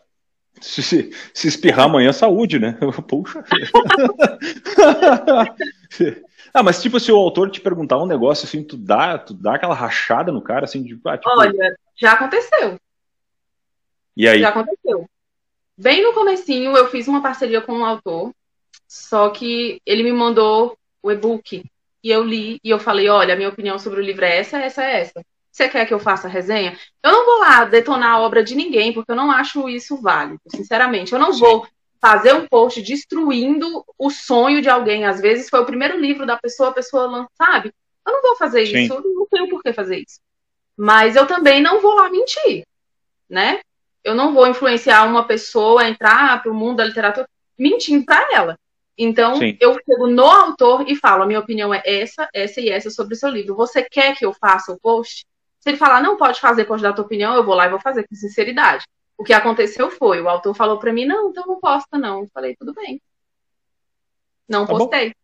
Se, se, se espirrar amanhã, saúde, né? Puxa. ah, mas tipo, se o autor te perguntar um negócio assim, tu dá, tu dá aquela rachada no cara, assim, de, ah, tipo... Olha, já aconteceu. E aí? Já aconteceu. Bem no comecinho, eu fiz uma parceria com um autor, só que ele me mandou o e-book e eu li e eu falei, olha, a minha opinião sobre o livro é essa, essa, essa. Você quer que eu faça resenha? Eu não vou lá detonar a obra de ninguém, porque eu não acho isso válido, sinceramente. Eu não Sim. vou fazer um post destruindo o sonho de alguém. Às vezes foi o primeiro livro da pessoa, a pessoa lança, sabe? Eu não vou fazer Sim. isso, eu não tenho por que fazer isso. Mas eu também não vou lá mentir, né? Eu não vou influenciar uma pessoa a entrar para o mundo da literatura mentindo para ela. Então, Sim. eu chego no autor e falo: a minha opinião é essa, essa e essa sobre o seu livro. Você quer que eu faça o post? Se ele falar, não pode fazer, pode dar a tua opinião, eu vou lá e vou fazer com sinceridade. O que aconteceu foi, o autor falou para mim, não, então não posta não. Eu falei, tudo bem. Não tá postei. Bom.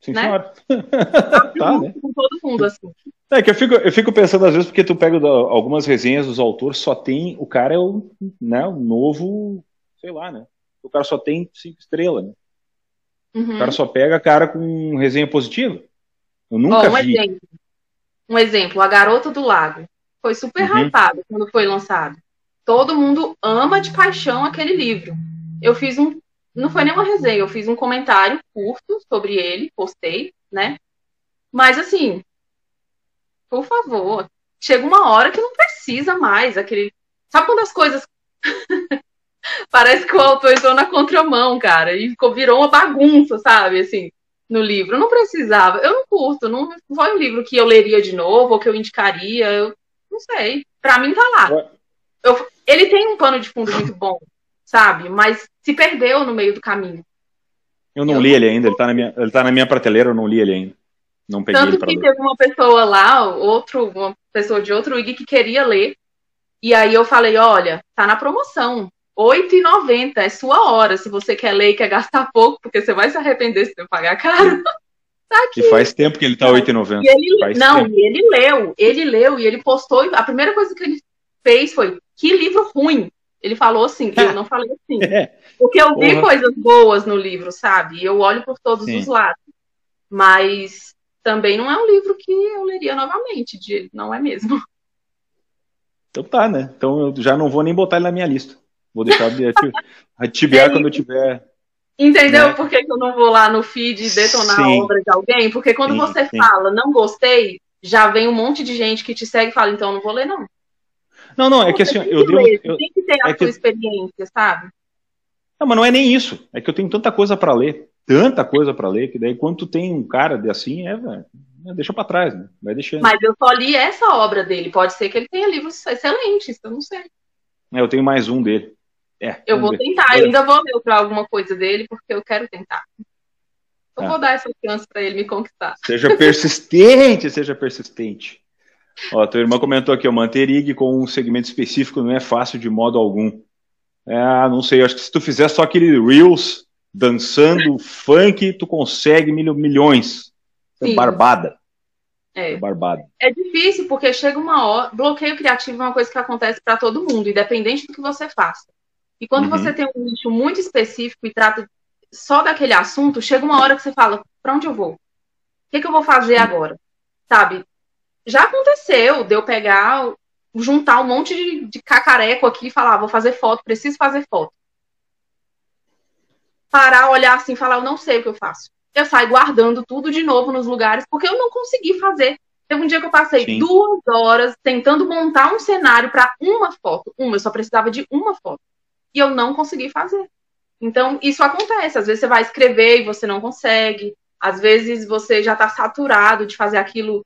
Sim, né? tá, né? Com todo mundo, assim. É que eu fico, eu fico pensando às vezes, porque tu pega algumas resenhas dos autores, só tem, o cara é o, né, o novo, sei lá, né? O cara só tem cinco estrelas, né? Uhum. O cara só pega cara com resenha positiva. Eu nunca Bom, um vi. Exemplo um exemplo, A Garota do Lago. Foi super uhum. hypado quando foi lançado. Todo mundo ama de paixão aquele livro. Eu fiz um. Não foi nenhuma resenha, eu fiz um comentário curto sobre ele, postei, né? Mas assim, por favor, chega uma hora que não precisa mais aquele. Sabe quando as coisas. Parece que o autor entrou na contramão, cara, e ficou, virou uma bagunça, sabe? Assim, no livro. Eu não precisava. Eu não curto. Não foi um livro que eu leria de novo ou que eu indicaria. Eu não sei. Pra mim tá lá. Eu, ele tem um pano de fundo muito bom, sabe? Mas se perdeu no meio do caminho. Eu não eu li não... ele ainda. Ele tá, na minha, ele tá na minha prateleira. Eu não li ele ainda. Não peguei Tanto ele que ler. teve uma pessoa lá, outro, uma pessoa de outro IG que queria ler. E aí eu falei, olha, tá na promoção. 8,90 é sua hora. Se você quer ler e quer gastar pouco, porque você vai se arrepender se você pagar caro. Tá aqui. E faz tempo que ele tá 8,90. Ele, não, tempo. e ele leu, ele leu e ele postou. A primeira coisa que ele fez foi: que livro ruim. Ele falou assim, eu não falei assim. É. Porque eu vi Porra. coisas boas no livro, sabe? E eu olho por todos Sim. os lados. Mas também não é um livro que eu leria novamente, de, não é mesmo. Então tá, né? Então eu já não vou nem botar ele na minha lista. Vou deixar de ativar é quando eu tiver. Entendeu né? por que, eu não vou lá no feed detonar sim. a obra de alguém? Porque quando sim, você sim. fala, não gostei, já vem um monte de gente que te segue e fala, então não vou ler, não. Não, não, é que assim, eu, ler, eu, tem que ter a é sua que... experiência, sabe? Não, mas não é nem isso. É que eu tenho tanta coisa para ler, tanta coisa para ler, que daí quando tu tem um cara de assim, é, velho, é, deixa para trás, né? Vai deixando. Mas eu só li essa obra dele. Pode ser que ele tenha livros excelentes, eu não sei. É, eu tenho mais um dele. É, eu vou ver. tentar, eu ainda vou ler para alguma coisa dele, porque eu quero tentar. Eu ah. vou dar essa chance para ele me conquistar. Seja persistente, seja persistente. Ó, tua irmã comentou aqui, ó, manter IG com um segmento específico não é fácil de modo algum. É, não sei, acho que se tu fizer só aquele Reels dançando funk, tu consegue mil, milhões. É barbada. É. é barbada. É difícil, porque chega uma hora. Bloqueio criativo é uma coisa que acontece para todo mundo, independente do que você faça. E quando uhum. você tem um nicho muito específico e trata só daquele assunto, chega uma hora que você fala: para onde eu vou? O que, que eu vou fazer agora? Sabe? Já aconteceu de eu pegar, juntar um monte de, de cacareco aqui e falar: vou fazer foto, preciso fazer foto. Parar, olhar assim e falar: eu não sei o que eu faço. Eu saio guardando tudo de novo nos lugares, porque eu não consegui fazer. Teve um dia que eu passei Sim. duas horas tentando montar um cenário para uma foto. Uma, eu só precisava de uma foto e eu não consegui fazer. Então, isso acontece. Às vezes você vai escrever e você não consegue. Às vezes você já está saturado de fazer aquilo,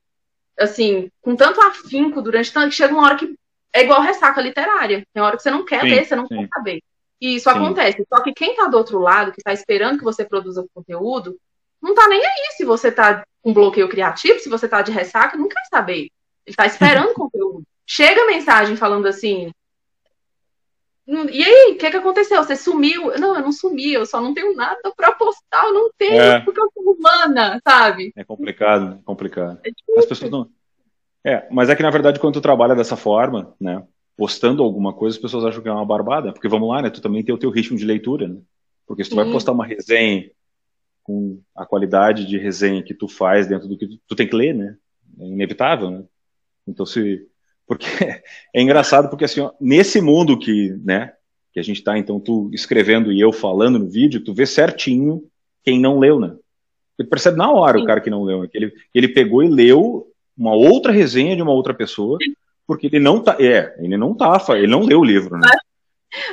assim, com tanto afinco durante tanto que chega uma hora que é igual ressaca literária. Tem hora que você não quer sim, ler, você não sim. quer saber. E isso sim. acontece. Só que quem está do outro lado, que está esperando que você produza conteúdo, não está nem aí se você está com bloqueio criativo, se você está de ressaca, não quer saber. Ele está esperando conteúdo. Chega mensagem falando assim: e aí, o que, que aconteceu? Você sumiu? Não, eu não sumi, eu só não tenho nada para postar, eu não tenho, é. porque eu sou humana, sabe? É complicado, é complicado. É As pessoas não. É, mas é que na verdade, quando tu trabalha dessa forma, né? Postando alguma coisa, as pessoas acham que é uma barbada. Porque vamos lá, né? Tu também tem o teu ritmo de leitura, né? Porque se tu Sim. vai postar uma resenha com a qualidade de resenha que tu faz dentro do que tu, tu tem que ler, né? É inevitável, né? Então, se porque é engraçado porque assim, ó, nesse mundo que, né, que a gente está, então tu escrevendo e eu falando no vídeo, tu vê certinho quem não leu, né? Tu percebe na hora Sim. o cara que não leu, né? que ele, ele pegou e leu uma outra resenha de uma outra pessoa, porque ele não tá, é, ele não tá, ele não leu o livro, né?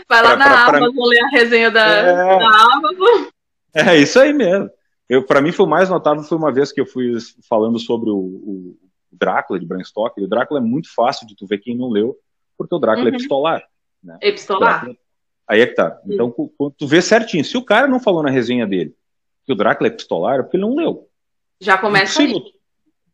Vai lá pra, na pra, Amazon pra... ler a resenha da, é... da Amazon. É isso aí mesmo. Eu, para mim foi o mais notável foi uma vez que eu fui falando sobre o, o Drácula de Bram Stoker, o Drácula é muito fácil de tu ver quem não leu, porque o Drácula é uhum. é epistolar. Né? Epistolar? Drácula... Aí é que tá. Sim. Então, tu vê certinho, se o cara não falou na resenha dele que o Drácula é epistolar, é porque ele não leu. Já começa é impossível,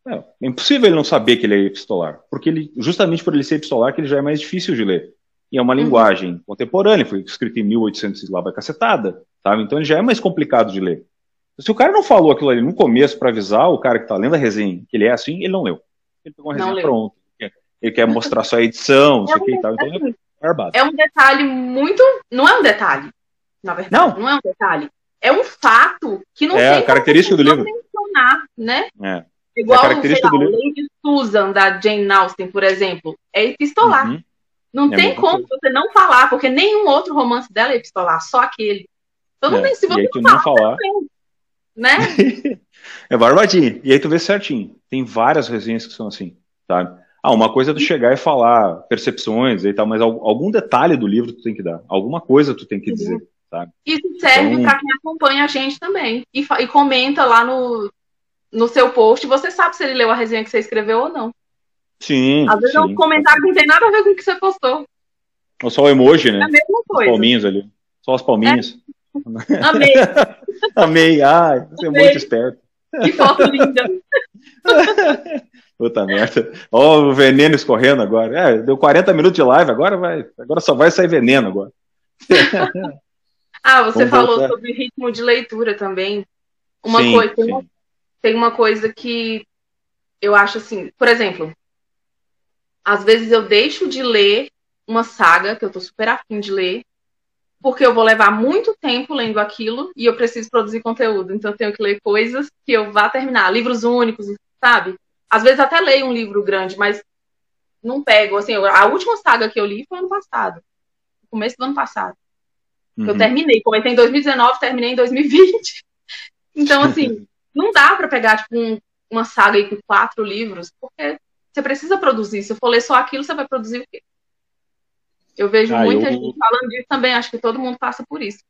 aí. É, é impossível ele não saber que ele é epistolar, porque ele, justamente por ele ser epistolar, que ele já é mais difícil de ler. E é uma uhum. linguagem contemporânea, foi escrito em 1800 e lá vai cacetada, sabe? Então ele já é mais complicado de ler. Se o cara não falou aquilo ali no começo para avisar o cara que tá lendo a resenha que ele é assim, ele não leu. Ele pegou uma resenha pronta. Ele quer mostrar sua edição, não sei o que e tal. Então é barbado. É um detalhe muito. Não é um detalhe, na verdade. Não, não é um detalhe. É um fato que não é tem a característica do livro. mencionar, né? É. Igual, é a característica sei lá, do livro. Lady Susan, da Jane Austen, por exemplo, é epistolar. Uhum. Não é tem como coisa. você não falar, porque nenhum outro romance dela é epistolar, só aquele. Então não é. tem, se você não falar, né? é barbadinho. E aí tu vê certinho. Tem várias resenhas que são assim, sabe? Ah, uma coisa é tu chegar e falar percepções e tal, mas algum detalhe do livro tu tem que dar. Alguma coisa tu tem que dizer, sabe? Isso serve então... para quem acompanha a gente também. E, e, comenta lá no, no seu post. Você sabe se ele leu a resenha que você escreveu ou não. Sim. Às vezes sim. é um comentário que não tem nada a ver com o que você postou. Ou só o emoji, né? É a mesma coisa. Os palminhos ali. Só as palminhas. É. Amei. Amei. Ai, você é muito esperto. Que foto linda. Puta merda. Ó, o veneno escorrendo agora. É, deu 40 minutos de live, agora vai. Agora só vai sair veneno agora. ah, você Vamos falou voltar. sobre ritmo de leitura também. Uma sim, coisa, uma, tem uma coisa que eu acho assim, por exemplo, às vezes eu deixo de ler uma saga que eu tô super afim de ler, porque eu vou levar muito tempo lendo aquilo e eu preciso produzir conteúdo. Então eu tenho que ler coisas que eu vá terminar, livros únicos, sabe? Às vezes até leio um livro grande, mas não pego. Assim, a última saga que eu li foi ano passado, no começo do ano passado. Uhum. Eu terminei, comecei em 2019, terminei em 2020. Então, assim, não dá para pegar, tipo, um, uma saga aí com quatro livros, porque você precisa produzir. Se eu for ler só aquilo, você vai produzir o quê? Eu vejo ah, muita eu... gente falando disso também, acho que todo mundo passa por isso.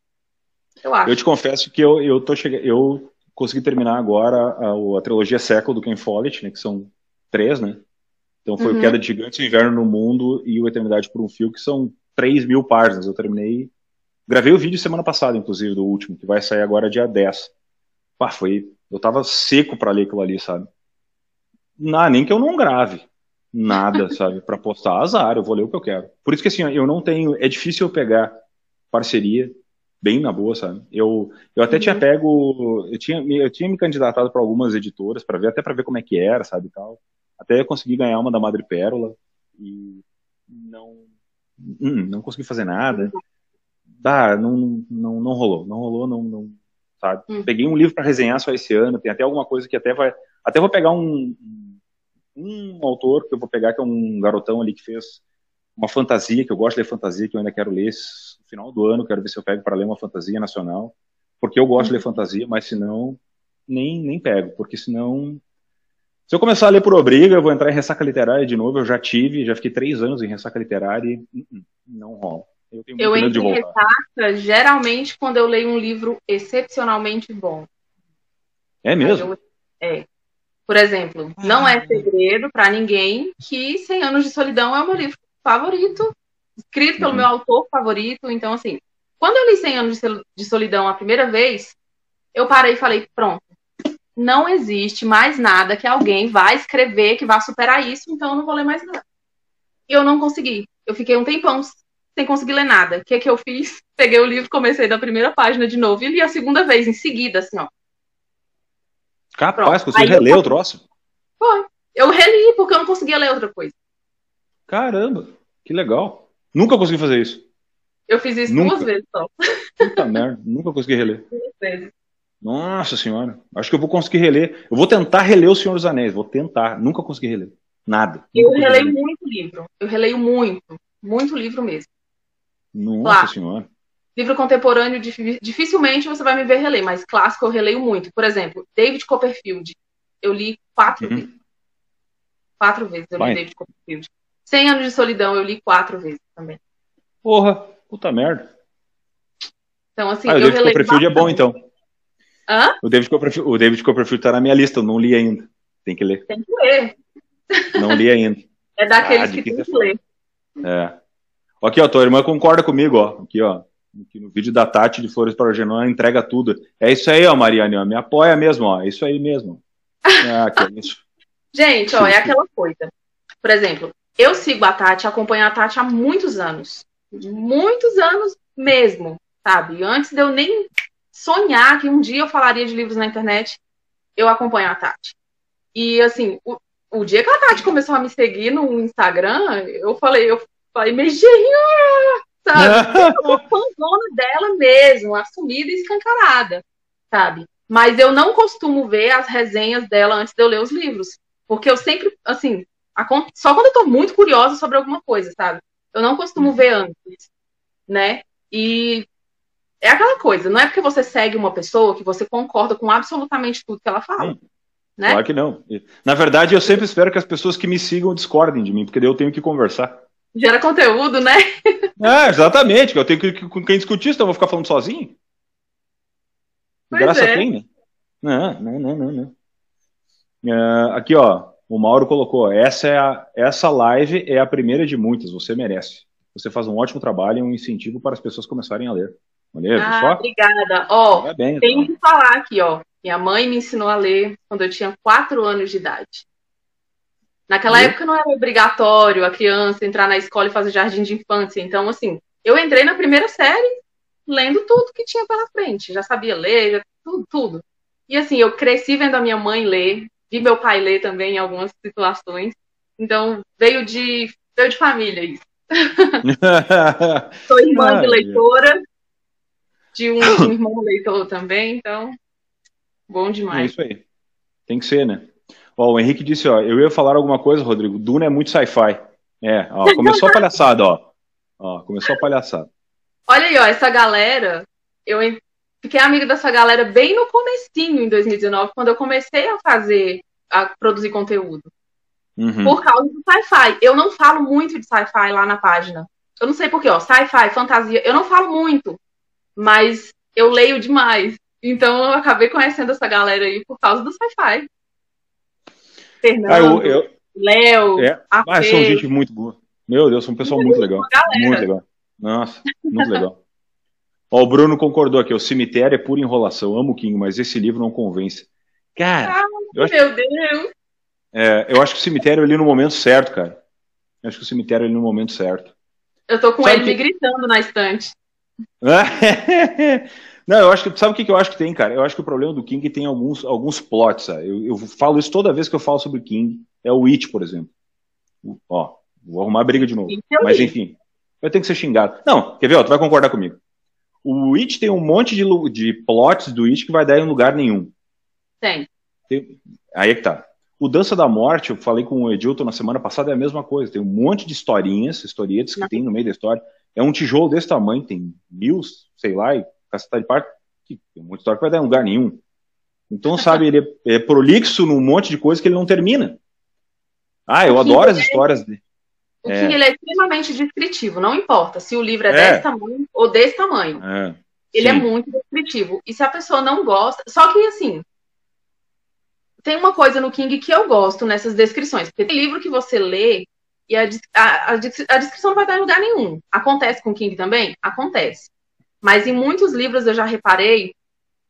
Eu acho. Eu te confesso que eu, eu tô chegando. Eu consegui terminar agora a, a trilogia Século do Ken Follett, né? Que são três, né? Então foi uhum. o Queda de Gigantes, o Inverno no Mundo e o Eternidade por um Fio, que são 3 mil páginas. Eu terminei. Gravei o vídeo semana passada, inclusive, do último, que vai sair agora dia 10. Pá, foi. Eu tava seco para ler aquilo ali, sabe? Não, nem que eu não grave nada, sabe? Para postar azar, eu vou ler o que eu quero. Por isso que assim, eu não tenho. É difícil eu pegar parceria bem na boa, sabe? Eu, eu até uhum. tinha pego. Eu tinha, eu tinha me candidatado para algumas editoras para ver, até para ver como é que era, sabe? E tal. Até consegui ganhar uma da Madre Pérola e não. Hum, não consegui fazer nada. Dá, não, não, não rolou. Não rolou, não. não sabe? Uhum. Peguei um livro para resenhar só esse ano, tem até alguma coisa que até vai. Até vou pegar um, um autor que eu vou pegar, que é um garotão ali que fez uma fantasia, que eu gosto de ler fantasia, que eu ainda quero ler no final do ano, quero ver se eu pego para ler uma fantasia nacional, porque eu gosto de ler fantasia, mas se não, nem, nem pego, porque senão se eu começar a ler por obriga, eu vou entrar em ressaca literária de novo. Eu já tive, já fiquei três anos em ressaca literária e uh, uh, não rola. Eu, tenho eu entro em ressaca geralmente quando eu leio um livro excepcionalmente bom. É mesmo? Eu, é. Por exemplo, ah. não é segredo para ninguém que 100 Anos de Solidão é o meu livro favorito, escrito pelo uhum. meu autor favorito. Então, assim, quando eu li 100 Anos de Solidão a primeira vez, eu parei e falei: pronto, não existe mais nada que alguém vai escrever que vá superar isso, então eu não vou ler mais nada. E eu não consegui. Eu fiquei um tempão sem conseguir ler nada. O que, que eu fiz? Peguei o livro, comecei da primeira página de novo e li a segunda vez, em seguida, assim, ó. Capaz, você releu o troço? Foi. Eu reli porque eu não conseguia ler outra coisa. Caramba, que legal. Nunca consegui fazer isso. Eu fiz isso Nunca. duas vezes só. Puta merda, nunca consegui reler. Duas vezes. Nossa senhora. Acho que eu vou conseguir reler. Eu vou tentar reler O Senhor dos Anéis. Vou tentar. Nunca consegui reler. Nada. Eu releio reler. muito livro. Eu releio muito. Muito livro mesmo. Nossa claro. senhora. Livro contemporâneo, dificilmente você vai me ver reler, mas clássico eu releio muito. Por exemplo, David Copperfield. Eu li quatro uhum. vezes. Quatro vezes eu li vai. David Copperfield. Cem Anos de Solidão eu li quatro vezes também. Porra, puta merda. Então, assim, ah, o David Copperfield é bom, então. Hã? O David Copperfield, o David Copperfield tá na minha lista, eu não li ainda. Tem que ler. Tem que ler. Não li ainda. É daqueles ah, que tem que ler. É. Aqui, ó, tua irmã concorda comigo, ó. Aqui, ó. Aqui no vídeo da Tati de Flores para o Genoa, entrega tudo. É isso aí, ó, Mariane. Me apoia mesmo, ó. É isso aí mesmo. Ah, que é isso. Gente, ó, é aquela coisa. Por exemplo, eu sigo a Tati, acompanho a Tati há muitos anos. Muitos anos mesmo, sabe? Antes de eu nem sonhar que um dia eu falaria de livros na internet, eu acompanho a Tati. E assim, o, o dia que a Tati começou a me seguir no Instagram, eu falei, eu falei, sabe? eu fãzona dela mesmo, assumida e escancarada, sabe? Mas eu não costumo ver as resenhas dela antes de eu ler os livros. Porque eu sempre, assim, só quando eu tô muito curiosa sobre alguma coisa, sabe? Eu não costumo ver antes, né? E é aquela coisa, não é porque você segue uma pessoa que você concorda com absolutamente tudo que ela fala. Né? Claro que não. Na verdade, eu sempre espero que as pessoas que me sigam discordem de mim, porque daí eu tenho que conversar. Gera conteúdo, né? É, exatamente. Eu tenho que com quem discutir, então eu vou ficar falando sozinho. Pois Graça é. tem, né? Não, não, não, não, não. Uh, aqui, ó, o Mauro colocou: essa, é a, essa live é a primeira de muitas, você merece. Você faz um ótimo trabalho e um incentivo para as pessoas começarem a ler. Maneiro, ah, só? obrigada. Ó, oh, tenho então. que falar aqui, ó. Minha mãe me ensinou a ler quando eu tinha quatro anos de idade. Naquela e? época não era obrigatório a criança entrar na escola e fazer jardim de infância. Então, assim, eu entrei na primeira série lendo tudo que tinha pela frente. Já sabia ler, já, tudo, tudo. E assim, eu cresci vendo a minha mãe ler, vi meu pai ler também em algumas situações. Então, veio de, veio de família isso. Sou irmã de leitora de um, um irmão leitor também, então, bom demais. É isso aí. Tem que ser, né? Ó, o Henrique disse, ó, eu ia falar alguma coisa, Rodrigo, Duna é muito sci-fi. É, ó, começou a palhaçada, ó. Ó, começou a palhaçada. Olha aí, ó, essa galera, eu fiquei amiga dessa galera bem no comecinho, em 2019, quando eu comecei a fazer, a produzir conteúdo. Uhum. Por causa do sci-fi. Eu não falo muito de sci-fi lá na página. Eu não sei porquê, ó, sci-fi, fantasia, eu não falo muito, mas eu leio demais. Então eu acabei conhecendo essa galera aí por causa do sci-fi. Fernando, ah, eu, eu... Léo, é. Ah, são gente muito boa. Meu Deus, são um pessoal muito legal. Muito legal. Nossa, muito legal. Ó, o Bruno concordou aqui, o cemitério é pura enrolação. Amo o King, mas esse livro não convence. Cara, ah, meu acho, Deus. É, eu acho que o cemitério é ali no momento certo, cara. Eu acho que o cemitério é ali no momento certo. Eu tô com sabe ele que... me gritando na estante. Não, eu acho que. Sabe o que, que eu acho que tem, cara? Eu acho que o problema do King tem alguns, alguns plots. Eu, eu falo isso toda vez que eu falo sobre King. É o It, por exemplo. Ó, vou arrumar briga de novo. Mas enfim, eu tenho que ser xingado. Não, quer ver? Ó, tu vai concordar comigo. O It tem um monte de, de plots do It que vai dar em lugar nenhum. Tem. tem. Aí é que tá. O Dança da Morte, eu falei com o Edilton na semana passada, é a mesma coisa. Tem um monte de historinhas, historietas que tem no meio da história. É um tijolo desse tamanho, tem mil, sei lá, e caceta de parte, que tem muita história que vai dar em lugar nenhum. Então, sabe, ele é, é prolixo num monte de coisa que ele não termina. Ah, eu adoro as é histórias dele. O é. King ele é extremamente descritivo, não importa se o livro é, é. desse tamanho ou desse tamanho. É. Ele é Sim. é muito descritivo. E se a pessoa não gosta. Só que, assim, tem uma coisa no King que eu gosto nessas descrições. Porque tem livro que você lê e a, a, a, descrição não vai dar em lugar nenhum. Acontece com o King também? Acontece. Mas em muitos livros eu já reparei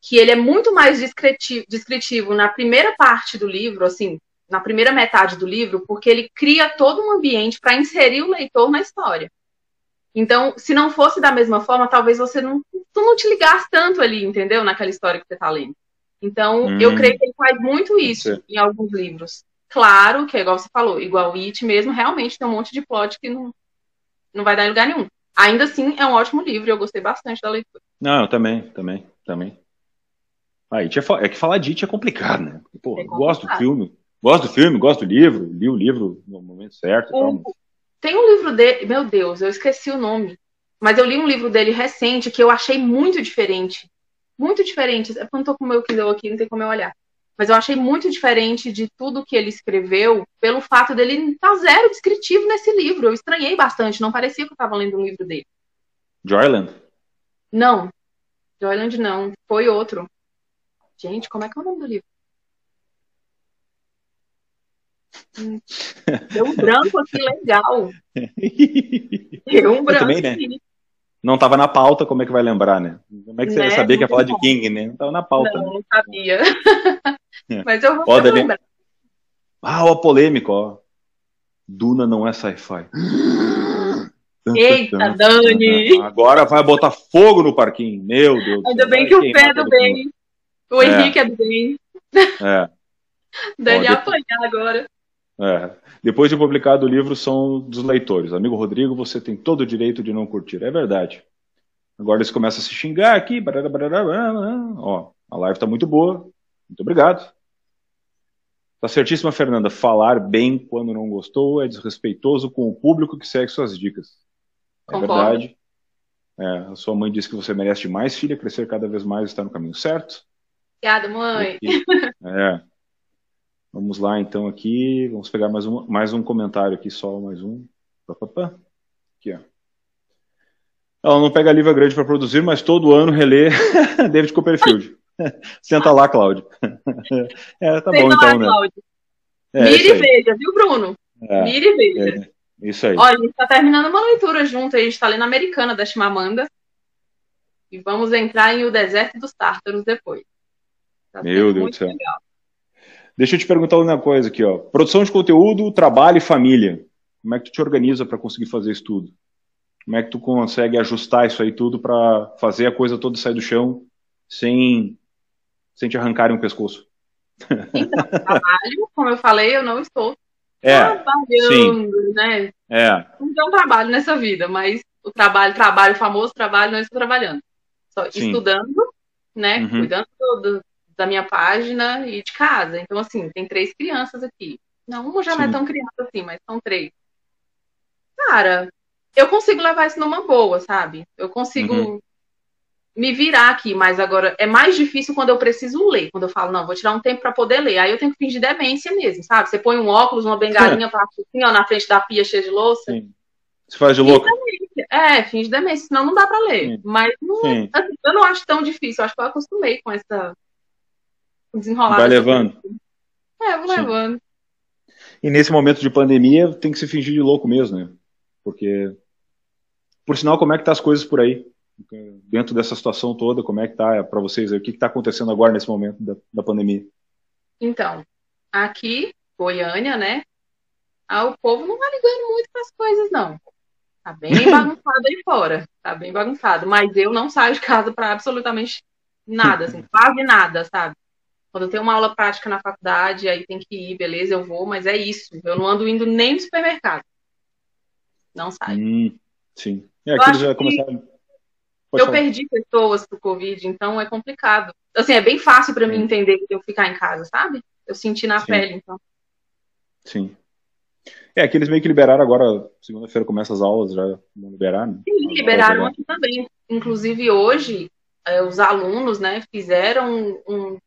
que ele é muito mais descritivo, descritivo na primeira parte do livro, assim, na primeira metade do livro, porque ele cria todo um ambiente para inserir o leitor na história. Então, se não fosse da mesma forma, talvez você não, tu não te ligasse tanto ali, entendeu? Naquela história que você está lendo. Então, hum, eu creio que ele faz muito isso em alguns livros. Claro que é igual você falou, igual o It mesmo, realmente tem um monte de plot que não, não vai dar em lugar nenhum. Ainda assim, é um ótimo livro e eu gostei bastante da leitura. Não, eu também, também, também. Ah, It é, que falar de It é complicado, né? Pô, é complicado. gosto do filme, gosto do filme, gosto do livro, li o livro no momento certo. Um, tem um livro dele, meu Deus, eu esqueci o nome. Mas eu li um livro dele recente que eu achei muito diferente muito diferentes. É eu não tô com o meu Kindle aqui, não tem como eu olhar. Mas eu achei muito diferente de tudo que ele escreveu, pelo fato dele estar tá zero descritivo nesse livro. Eu estranhei bastante, não parecia que eu estava lendo um livro dele. Joyland? Não. Joyland não. Foi outro. Gente, como é que é o nome do livro? Hum. Deu um branco aqui legal. Deu um branco. Eu também, né? Não estava na pauta, como é que vai lembrar, né? Como é que você né? ia saber que ia falar de King, né? Não estava na pauta. Não, né? não sabia. É. Mas eu vou Pode lembrar. Ah, o polêmico, ó. Duna não é sci-fi. Eita, Dani! Agora vai botar fogo no parquinho, meu Deus. Ainda bem que o pé é do bem. O Henrique é, é do bem. É. Dani ó, apanhar agora. É. Depois de publicado o livro, são dos leitores. Amigo Rodrigo, você tem todo o direito de não curtir. É verdade. Agora eles começam a se xingar aqui. Barará, barará, barará. Ó, a live está muito boa. Muito obrigado. Tá certíssima, Fernanda. Falar bem quando não gostou é desrespeitoso com o público que segue suas dicas. É Concordo. verdade. É, a sua mãe disse que você merece mais, filha, crescer cada vez mais está no caminho certo. Obrigada, mãe. E, é. Vamos lá, então, aqui. Vamos pegar mais um, mais um comentário aqui, só mais um. Aqui, ó. Ela não pega livro grande para produzir, mas todo ano relê David Copperfield. Senta lá, Cláudio. é, tá Senta bom, então, lá, né? É, Mire e veja, viu, Bruno? É, Mire e veja. É, isso aí. Olha, a gente está terminando uma leitura junto, a gente está lendo Americana da Chimamanda. E vamos entrar em O Deserto dos Tártaros depois. Tá Meu Deus do céu. Legal. Deixa eu te perguntar uma coisa aqui, ó. Produção de conteúdo, trabalho e família. Como é que tu te organiza para conseguir fazer isso tudo? Como é que tu consegue ajustar isso aí tudo para fazer a coisa toda sair do chão sem, sem te arrancarem o pescoço? Então, trabalho, como eu falei, eu não estou é, trabalhando, sim. né? É. Não tem um trabalho nessa vida, mas o trabalho, trabalho, o famoso trabalho, não estou trabalhando. Só sim. estudando, né? Uhum. Cuidando do, da minha página e de casa. Então, assim, tem três crianças aqui. Não, uma já Sim. não é tão criança assim, mas são três. Cara, eu consigo levar isso numa boa, sabe? Eu consigo uhum. me virar aqui, mas agora é mais difícil quando eu preciso ler. Quando eu falo, não, vou tirar um tempo para poder ler. Aí eu tenho que fingir demência mesmo, sabe? Você põe um óculos, uma bengalinha é. pra, assim, ó, na frente da pia cheia de louça. Sim. Você faz de louco? É, finge demência, senão não dá para ler. Sim. Mas não, assim, eu não acho tão difícil. Eu acho que eu acostumei com essa desenrolada. Vai levando. É, vou Sim. levando. E nesse momento de pandemia tem que se fingir de louco mesmo, né? Porque, por sinal, como é que tá as coisas por aí? Dentro dessa situação toda, como é que tá para vocês? O que está acontecendo agora nesse momento da, da pandemia? Então, aqui, Goiânia, né? Ah, o povo não tá ligando muito para as coisas, não. Tá bem bagunçado aí fora. Tá bem bagunçado. Mas eu não saio de casa para absolutamente nada, assim, quase nada, sabe? Quando eu tenho uma aula prática na faculdade, aí tem que ir, beleza, eu vou, mas é isso. Eu não ando indo nem no supermercado. Não sai. Hum, sim. É, já começaram. eu falar. perdi pessoas pro Covid, então é complicado. Assim, é bem fácil para mim entender que eu ficar em casa, sabe? Eu senti na sim. pele, então. Sim. É, aqui eles meio que liberaram agora, segunda-feira começa as aulas, já vão liberar, né? Sim, liberaram aqui também. Inclusive hoje, é, os alunos, né, fizeram um,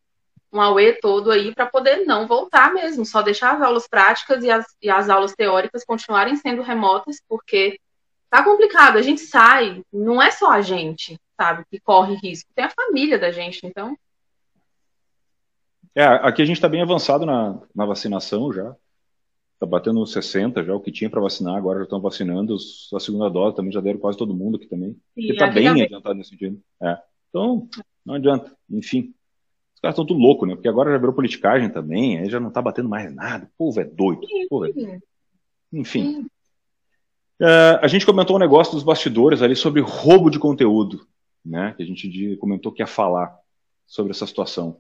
um AUE todo aí para poder não voltar mesmo, só deixar as aulas práticas e as, e as aulas teóricas continuarem sendo remotas, porque tá complicado, a gente sai, não é só a gente, sabe, que corre risco, tem a família da gente, então. É, aqui a gente está bem avançado na, na vacinação já. Está batendo 60 já, o que tinha para vacinar, agora já estão vacinando. A segunda dose também já deram quase todo mundo aqui também. Sim, está bem adiantado nesse sentido. É. Então, não adianta. Enfim caras estão tudo louco, né? Porque agora já virou politicagem também, aí já não tá batendo mais nada. O povo é doido. Povo é... Enfim. Uh, a gente comentou um negócio dos bastidores ali sobre roubo de conteúdo, né? Que a gente comentou que ia falar sobre essa situação.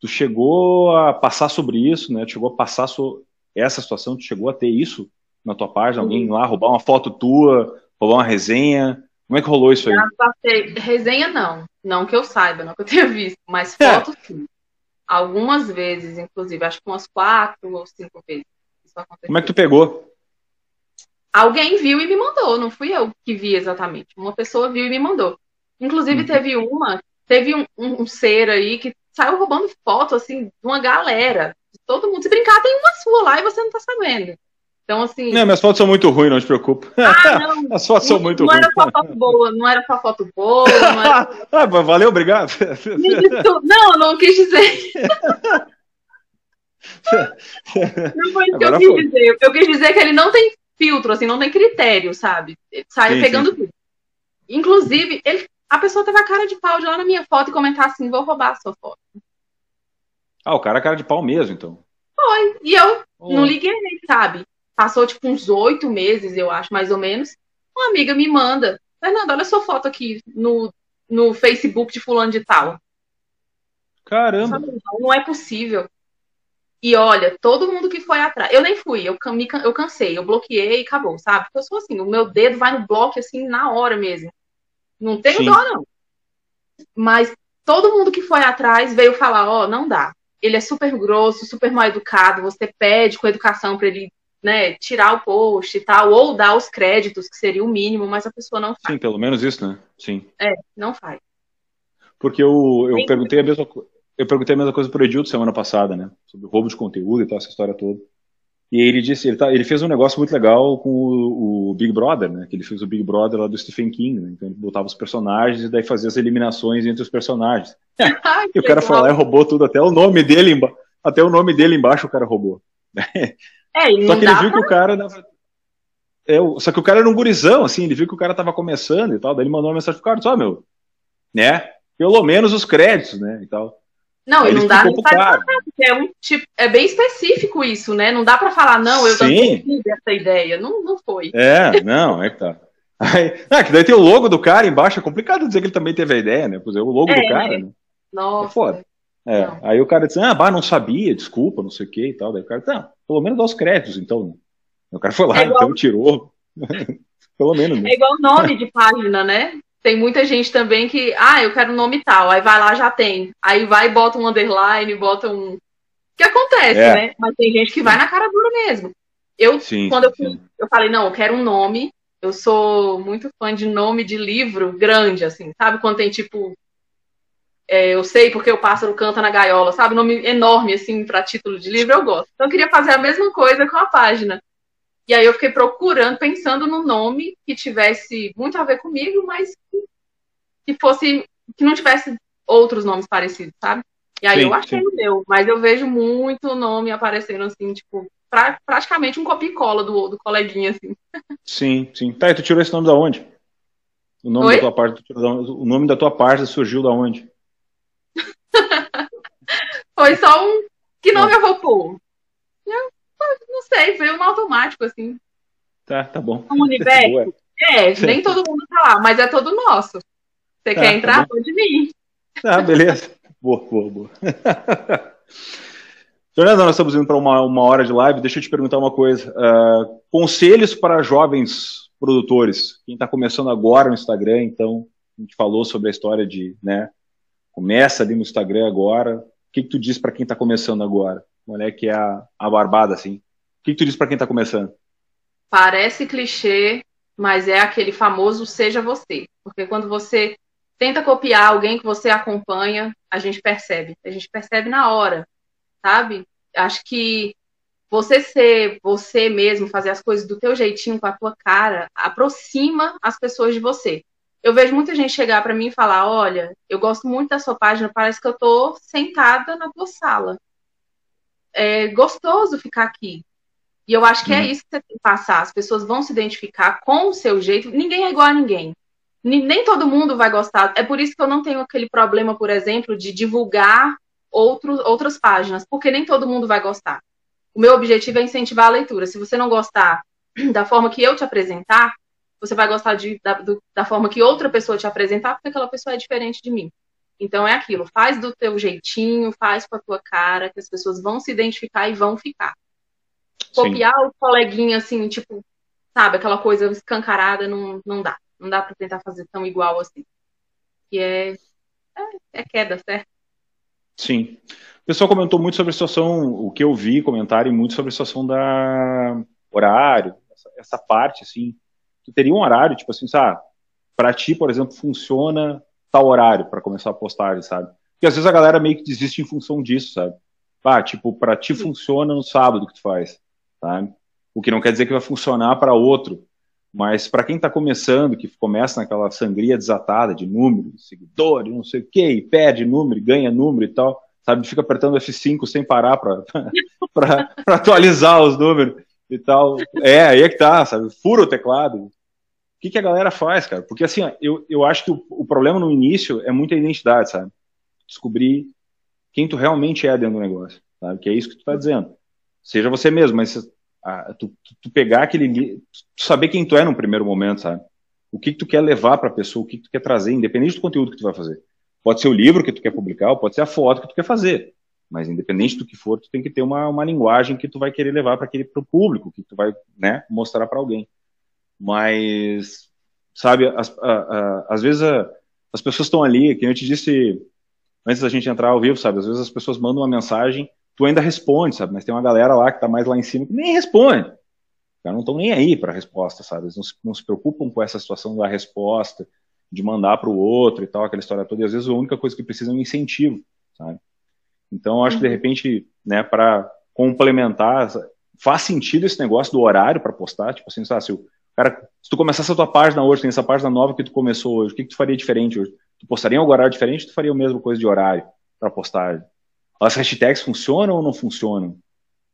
Tu chegou a passar sobre isso, né? Tu chegou a passar sobre essa situação, tu chegou a ter isso na tua página, alguém lá roubar uma foto tua, roubar uma resenha. Como é que rolou isso aí? Passei... Resenha não, não que eu saiba, não que eu tenha visto, mas é. foto é. sim. Algumas vezes, inclusive, acho que umas quatro ou cinco vezes. Como é que tu pegou? Alguém viu e me mandou, não fui eu que vi exatamente. Uma pessoa viu e me mandou. Inclusive, uhum. teve uma, teve um, um, um, ser aí que saiu roubando foto, assim, de uma galera. De todo mundo. Se brincar, tem uma sua lá e você não tá sabendo. Então, assim. Não, minhas fotos são muito ruins, não te preocupa. Ah, não. As fotos são muito não ruins. Não era só foto boa, não era só foto boa. Era... ah, valeu, obrigado. Não, não quis dizer. não foi isso que eu quis foi. dizer. Eu quis dizer que ele não tem filtro, assim, não tem critério, sabe? Ele sai sim, pegando sim. tudo. Inclusive, ele, a pessoa teve a cara de pau de lá na minha foto e comentar assim: vou roubar a sua foto. Ah, o cara é cara de pau mesmo, então. Foi. E eu oh. não liguei, sabe? Passou tipo uns oito meses, eu acho, mais ou menos. Uma amiga me manda, Fernanda, olha sua foto aqui no, no Facebook de fulano de tal. Caramba! Não, não é possível. E olha, todo mundo que foi atrás. Eu nem fui, eu, me, eu cansei, eu bloqueei e acabou, sabe? Porque eu sou assim, o meu dedo vai no bloco assim na hora mesmo. Não tenho Sim. dó, não. Mas todo mundo que foi atrás veio falar: ó, oh, não dá. Ele é super grosso, super mal educado. Você pede com educação para ele né, tirar o post e tal, ou dar os créditos, que seria o mínimo, mas a pessoa não faz. Sim, pelo menos isso, né? Sim. É, não faz. Porque eu, eu perguntei a mesma eu perguntei a mesma coisa pro Edildo semana passada, né? Sobre o roubo de conteúdo e tal, essa história toda. E ele disse, ele, tá, ele fez um negócio muito legal com o, o, Big Brother, né? Que ele fez o Big Brother lá do Stephen King, né? Então ele botava os personagens e daí fazia as eliminações entre os personagens. Ai, e o cara foi lá e roubou tudo, até o nome dele, até o nome dele embaixo o cara roubou. É, e só que ele viu pra... que o cara. É, só que o cara era um gurizão, assim, ele viu que o cara tava começando e tal, daí ele mandou uma mensagem pro cara, só, meu, né? Pelo menos os créditos, né? E tal. Não, Aí e não dá nem pra é um tipo, é bem específico isso, né? Não dá para falar, não, eu Sim. também tive essa ideia. Não, não foi. É, não, é que tá. Aí, ah, que daí tem o logo do cara embaixo, é complicado dizer que ele também teve a ideia, né? Pois é, o logo é, do cara, né? Nossa. É foda. É, aí o cara disse, ah, bah, não sabia, desculpa, não sei o que e tal. Daí o cara, tá, pelo menos dá os créditos, então. Né? O cara foi lá, é igual... então tirou. pelo menos. Né? É igual nome de página, né? Tem muita gente também que, ah, eu quero nome tal, aí vai lá, já tem. Aí vai e bota um underline, bota um. que acontece, é. né? Mas tem gente que vai na cara dura mesmo. Eu, sim, quando eu, eu falei, não, eu quero um nome Eu sou muito fã de nome de livro grande, assim, sabe? Quando tem tipo. É, eu sei porque o pássaro canta na gaiola, sabe? Nome enorme, assim, para título de livro, eu gosto. Então eu queria fazer a mesma coisa com a página. E aí eu fiquei procurando, pensando no nome que tivesse muito a ver comigo, mas que, fosse. que não tivesse outros nomes parecidos, sabe? E aí sim, eu achei sim. o meu, mas eu vejo muito nome aparecendo assim, tipo, pra, praticamente um copia e cola do, do coleguinha, assim. Sim, sim. Tá, e tu tirou esse nome da onde? O nome Oi? da tua parte, o nome da tua parte surgiu da onde? Foi só um. Que nome ah. eu vou pôr? Eu, não sei, veio um automático, assim. Tá, tá bom. Um universo. é, nem todo mundo tá lá, mas é todo nosso. Você tá, quer tá entrar? Tá Pode vir. Ah, beleza. boa, boa, boa. Fernanda, nós estamos indo para uma, uma hora de live. Deixa eu te perguntar uma coisa. Uh, conselhos para jovens produtores. Quem está começando agora no Instagram, então, a gente falou sobre a história de, né, começa ali no Instagram agora. Que, que tu diz para quem está começando agora? É que é a, a barbada, assim? O que, que tu diz para quem está começando? Parece clichê, mas é aquele famoso seja você. Porque quando você tenta copiar alguém que você acompanha, a gente percebe. A gente percebe na hora sabe? Acho que você ser você mesmo, fazer as coisas do teu jeitinho, com a tua cara, aproxima as pessoas de você. Eu vejo muita gente chegar para mim e falar: Olha, eu gosto muito da sua página, parece que eu tô sentada na tua sala. É gostoso ficar aqui. E eu acho que é uhum. isso que você tem que passar. As pessoas vão se identificar com o seu jeito. Ninguém é igual a ninguém. Nem todo mundo vai gostar. É por isso que eu não tenho aquele problema, por exemplo, de divulgar outro, outras páginas, porque nem todo mundo vai gostar. O meu objetivo é incentivar a leitura. Se você não gostar da forma que eu te apresentar, você vai gostar de, da, do, da forma que outra pessoa te apresentar, porque aquela pessoa é diferente de mim. Então é aquilo, faz do teu jeitinho, faz com a tua cara, que as pessoas vão se identificar e vão ficar. Copiar Sim. o coleguinha assim, tipo, sabe, aquela coisa escancarada, não, não dá. Não dá para tentar fazer tão igual assim. Que é, é, é queda, certo? Sim. O pessoal comentou muito sobre a situação, o que eu vi, comentarem muito sobre a situação da horário, essa, essa parte, assim. Tu teria um horário, tipo assim, sabe? Pra ti, por exemplo, funciona tal horário para começar a postagem, sabe? Porque às vezes a galera meio que desiste em função disso, sabe? Ah, tipo, pra ti funciona no sábado que tu faz, sabe? O que não quer dizer que vai funcionar para outro. Mas para quem está começando, que começa naquela sangria desatada de número, seguidores, não sei o quê, e perde número, ganha número e tal, sabe? Fica apertando F5 sem parar para atualizar os números e tal. É, aí é que tá, sabe? Fura o teclado. Que, que a galera faz, cara? Porque assim, eu, eu acho que o, o problema no início é muita identidade, sabe? Descobrir quem tu realmente é dentro do negócio, sabe? Que é isso que tu tá dizendo. Seja você mesmo, mas a, tu, tu, pegar aquele tu saber quem tu é no primeiro momento, sabe? O que, que tu quer levar para a pessoa, o que, que tu quer trazer, independente do conteúdo que tu vai fazer. Pode ser o livro que tu quer publicar, ou pode ser a foto que tu quer fazer. Mas independente do que for, tu tem que ter uma, uma linguagem que tu vai querer levar para aquele pro público, que tu vai, né, mostrar para alguém. Mas sabe, as, a, a, às vezes a, as pessoas estão ali, que eu te disse antes da gente entrar ao vivo, sabe? Às vezes as pessoas mandam uma mensagem tu ainda responde, sabe? Mas tem uma galera lá que tá mais lá em cima que nem responde. Já não estão nem aí para a resposta, sabe? Eles não se, não se, preocupam com essa situação da resposta, de mandar para o outro e tal, aquela história toda. E às vezes a única coisa que precisa é um incentivo, sabe? Então, eu acho que de uhum. repente, né, para complementar, faz sentido esse negócio do horário para postar, tipo assim, sabe, se o cara, se tu começasse a tua página hoje, tem essa página nova que tu começou hoje, o que, que tu faria diferente hoje? Tu postaria em algum horário diferente, ou tu faria a mesma coisa de horário para postagem? As hashtags funcionam ou não funcionam? O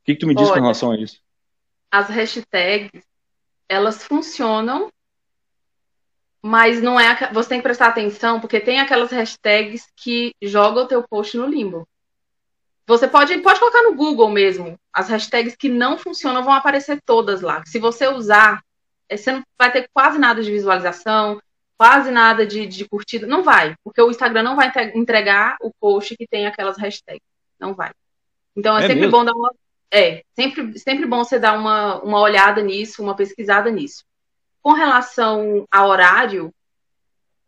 que, que tu me diz Olha, com relação a isso? As hashtags, elas funcionam, mas não é. Você tem que prestar atenção, porque tem aquelas hashtags que jogam o teu post no limbo. Você pode, pode colocar no Google mesmo. As hashtags que não funcionam vão aparecer todas lá. Se você usar, você não vai ter quase nada de visualização, quase nada de, de curtida. Não vai, porque o Instagram não vai entregar o post que tem aquelas hashtags não vai. Então é, é sempre mesmo? bom dar uma. É, sempre, sempre bom você dar uma, uma olhada nisso, uma pesquisada nisso. Com relação a horário,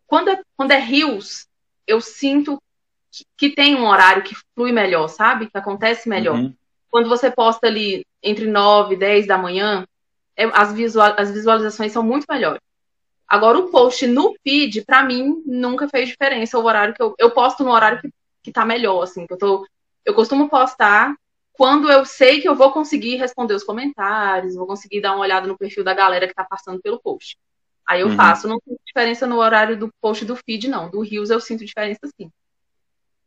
quando é, quando é rios, eu sinto que, que tem um horário que flui melhor, sabe? Que acontece melhor. Uhum. Quando você posta ali entre 9 e 10 da manhã, é, as, visual, as visualizações são muito melhores. Agora, o post no feed, para mim, nunca fez diferença o horário que eu, eu posto no horário que, que tá melhor, assim, que eu tô. Eu costumo postar quando eu sei que eu vou conseguir responder os comentários, vou conseguir dar uma olhada no perfil da galera que tá passando pelo post. Aí eu uhum. faço. Não tem diferença no horário do post do feed, não. Do Rios eu sinto diferença sim.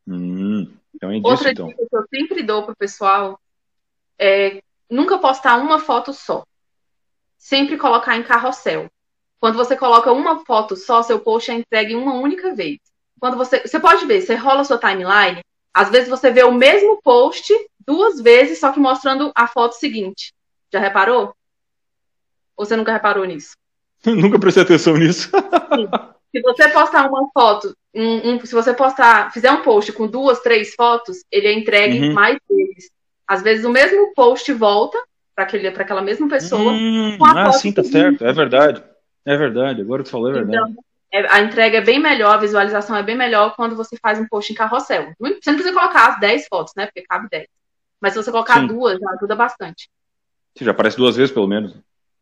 Hum, então é disso, Outra então. dica que eu sempre dou pro pessoal é nunca postar uma foto só. Sempre colocar em carrossel. Quando você coloca uma foto só, seu post é entregue uma única vez. Quando você, você pode ver, você rola sua timeline, às vezes você vê o mesmo post duas vezes, só que mostrando a foto seguinte. Já reparou? Ou você nunca reparou nisso? nunca prestei atenção nisso. se você postar uma foto, um, um, se você postar, fizer um post com duas, três fotos, ele é entregue uhum. mais vezes. Às vezes o mesmo post volta para aquela mesma pessoa. Hum, ah, sim, tá certo. É verdade. É verdade, agora tu falou é verdade. Então, a entrega é bem melhor, a visualização é bem melhor quando você faz um post em carrossel. Você não precisa colocar as 10 fotos, né? Porque cabe 10. Mas se você colocar Sim. duas, já ajuda bastante. Você já aparece duas vezes, pelo menos.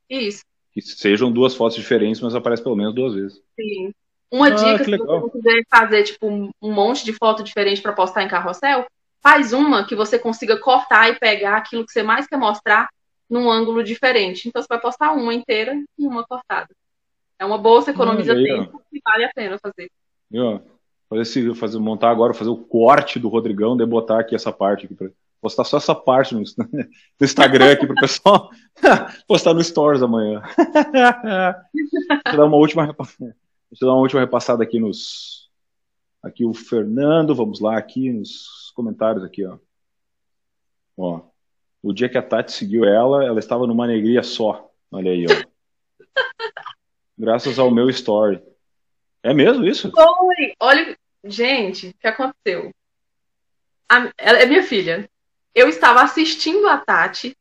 Isso. Que sejam duas fotos diferentes, mas aparece pelo menos duas vezes. Sim. Uma ah, dica, se legal. você quiser fazer tipo, um monte de foto diferente para postar em carrossel, faz uma que você consiga cortar e pegar aquilo que você mais quer mostrar num ângulo diferente. Então você vai postar uma inteira e uma cortada. É uma boa, você economiza aí, tempo ó. e vale a pena fazer. E, ó, fazer, esse, fazer, montar agora, fazer o corte do Rodrigão, de botar aqui essa parte aqui pra, postar só essa parte no, no Instagram aqui pro pessoal postar no Stories amanhã. Deixa eu dar uma última Deixa eu dar uma última repassada aqui nos aqui o Fernando, vamos lá aqui nos comentários aqui, ó. Ó, o dia que a Tati seguiu ela, ela estava numa alegria só. Olha aí, ó. Graças ao meu story. É mesmo isso? Foi! Olha, gente, o que aconteceu? A, ela é minha filha. Eu estava assistindo a Tati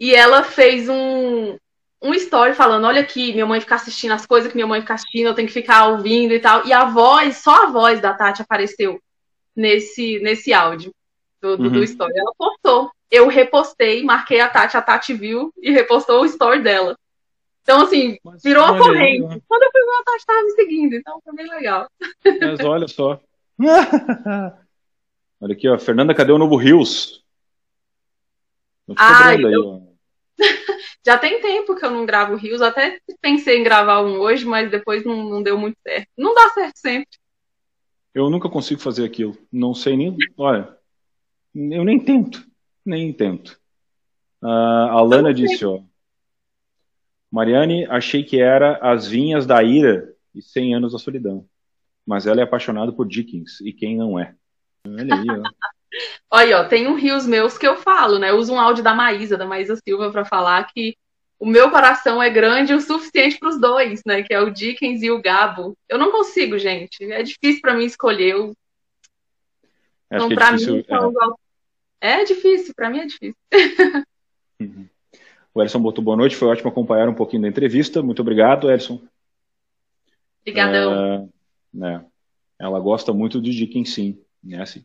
e ela fez um, um story falando: Olha aqui, minha mãe fica assistindo as coisas que minha mãe fica assistindo, eu tenho que ficar ouvindo e tal. E a voz, só a voz da Tati apareceu nesse, nesse áudio do, do, uhum. do story. Ela postou. Eu repostei, marquei a Tati, a Tati viu e repostou o story dela. Então, assim, Mas, virou uma corrente. Aí, Quando eu fui ver, a Tati estava me seguindo, então foi bem legal. Mas olha só. olha aqui, ó. Fernanda, cadê o novo Rios? Ah, eu... Já tem tempo que eu não gravo Rios. Até pensei em gravar um hoje, mas depois não, não deu muito certo. Não dá certo sempre. Eu nunca consigo fazer aquilo. Não sei nem. Olha, eu nem tento. Nem tento. Uh, a Lana disse, ó. Mariane, achei que era As Vinhas da Ira e 100 Anos da Solidão. Mas ela é apaixonada por Dickens, e quem não é? Olha aí, ó. Olha, ó, tem um rios meus que eu falo, né? Eu uso um áudio da Maísa, da Maísa Silva, para falar que o meu coração é grande o suficiente para os dois, né? Que é o Dickens e o Gabo. Eu não consigo, gente. É difícil para mim escolher. Eu... Então, é para mim, é. É difícil. Para mim é difícil. Uhum. O Elson botou boa noite, foi ótimo acompanhar um pouquinho da entrevista. Muito obrigado, Elson. Obrigadão. É, né, ela gosta muito de Dickens, sim. Né, assim.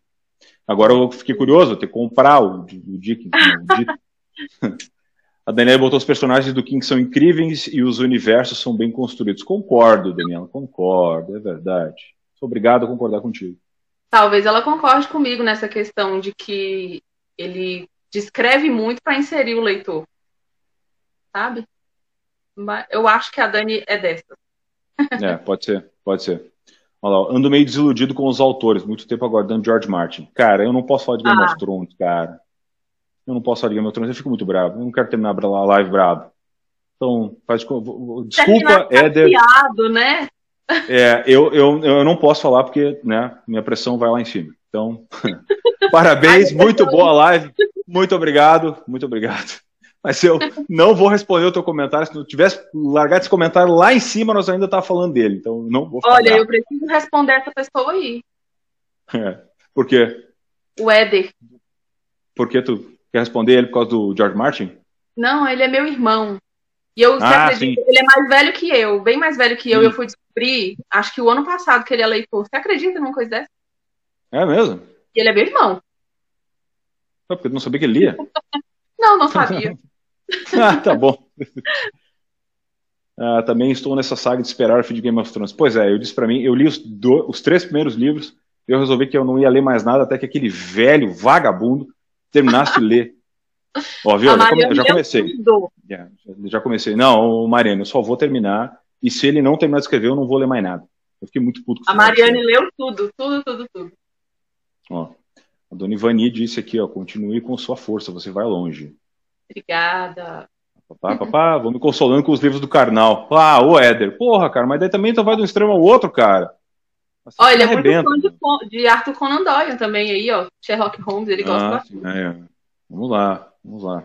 Agora eu fiquei curioso, ter que comprar o, o Dickens. Né, A Daniela botou os personagens do King são incríveis e os universos são bem construídos. Concordo, Daniela, concordo, é verdade. Sou obrigado a concordar contigo. Talvez ela concorde comigo nessa questão de que ele descreve muito para inserir o leitor sabe? Eu acho que a Dani é dessa. É, pode ser, pode ser. Olha lá, ando meio desiludido com os autores, muito tempo aguardando George Martin. Cara, eu não posso falar de Game ah. of Thrones, cara. Eu não posso falar de Game of Thrones, eu fico muito bravo. Eu não quero terminar a live bravo. Então, faz desculpa, Éder. né? É, eu, eu, eu não posso falar porque, né, minha pressão vai lá em cima. Então, parabéns, muito boa live. Muito obrigado, muito obrigado. Mas eu não vou responder o teu comentário. Se tu tivesse largado esse comentário lá em cima, nós ainda tá falando dele. Então não vou. Olha, eu preciso responder essa pessoa aí. É. Por quê? O Éder. Por que tu quer responder ele por causa do George Martin? Não, ele é meu irmão. E eu ah, acredito, sim. ele é mais velho que eu, bem mais velho que eu. Hum. Eu fui descobrir, acho que o ano passado que ele é leitor. Você acredita numa coisa dessa? É mesmo? E ele é meu irmão. É porque eu não sabia que ele lia. não, não sabia. ah, tá bom. Ah, também estou nessa saga de esperar o fim de Game of Thrones. Pois é, eu disse para mim, eu li os, do, os três primeiros livros, eu resolvi que eu não ia ler mais nada até que aquele velho vagabundo terminasse de ler. Ó, viu? Já, come, já, comecei. Já, já, comecei. Não, Mariana, eu só vou terminar. E se ele não terminar de escrever, eu não vou ler mais nada. Eu fiquei muito puto com A Mariane leu tudo, tudo, tudo, tudo. Ó, a dona Ivani disse aqui, ó, continue com sua força, você vai longe. Obrigada. Papá, papá, vou me consolando com os livros do Karnal. Ah, o Éder. Porra, cara, mas daí também tu vai de um extremo ao outro, cara. Você Olha, ele é muito fã de, de, Arthur Conan Doyle também aí, ó. Sherlock Holmes, ele gosta ah, bastante. É. Vamos lá, vamos lá.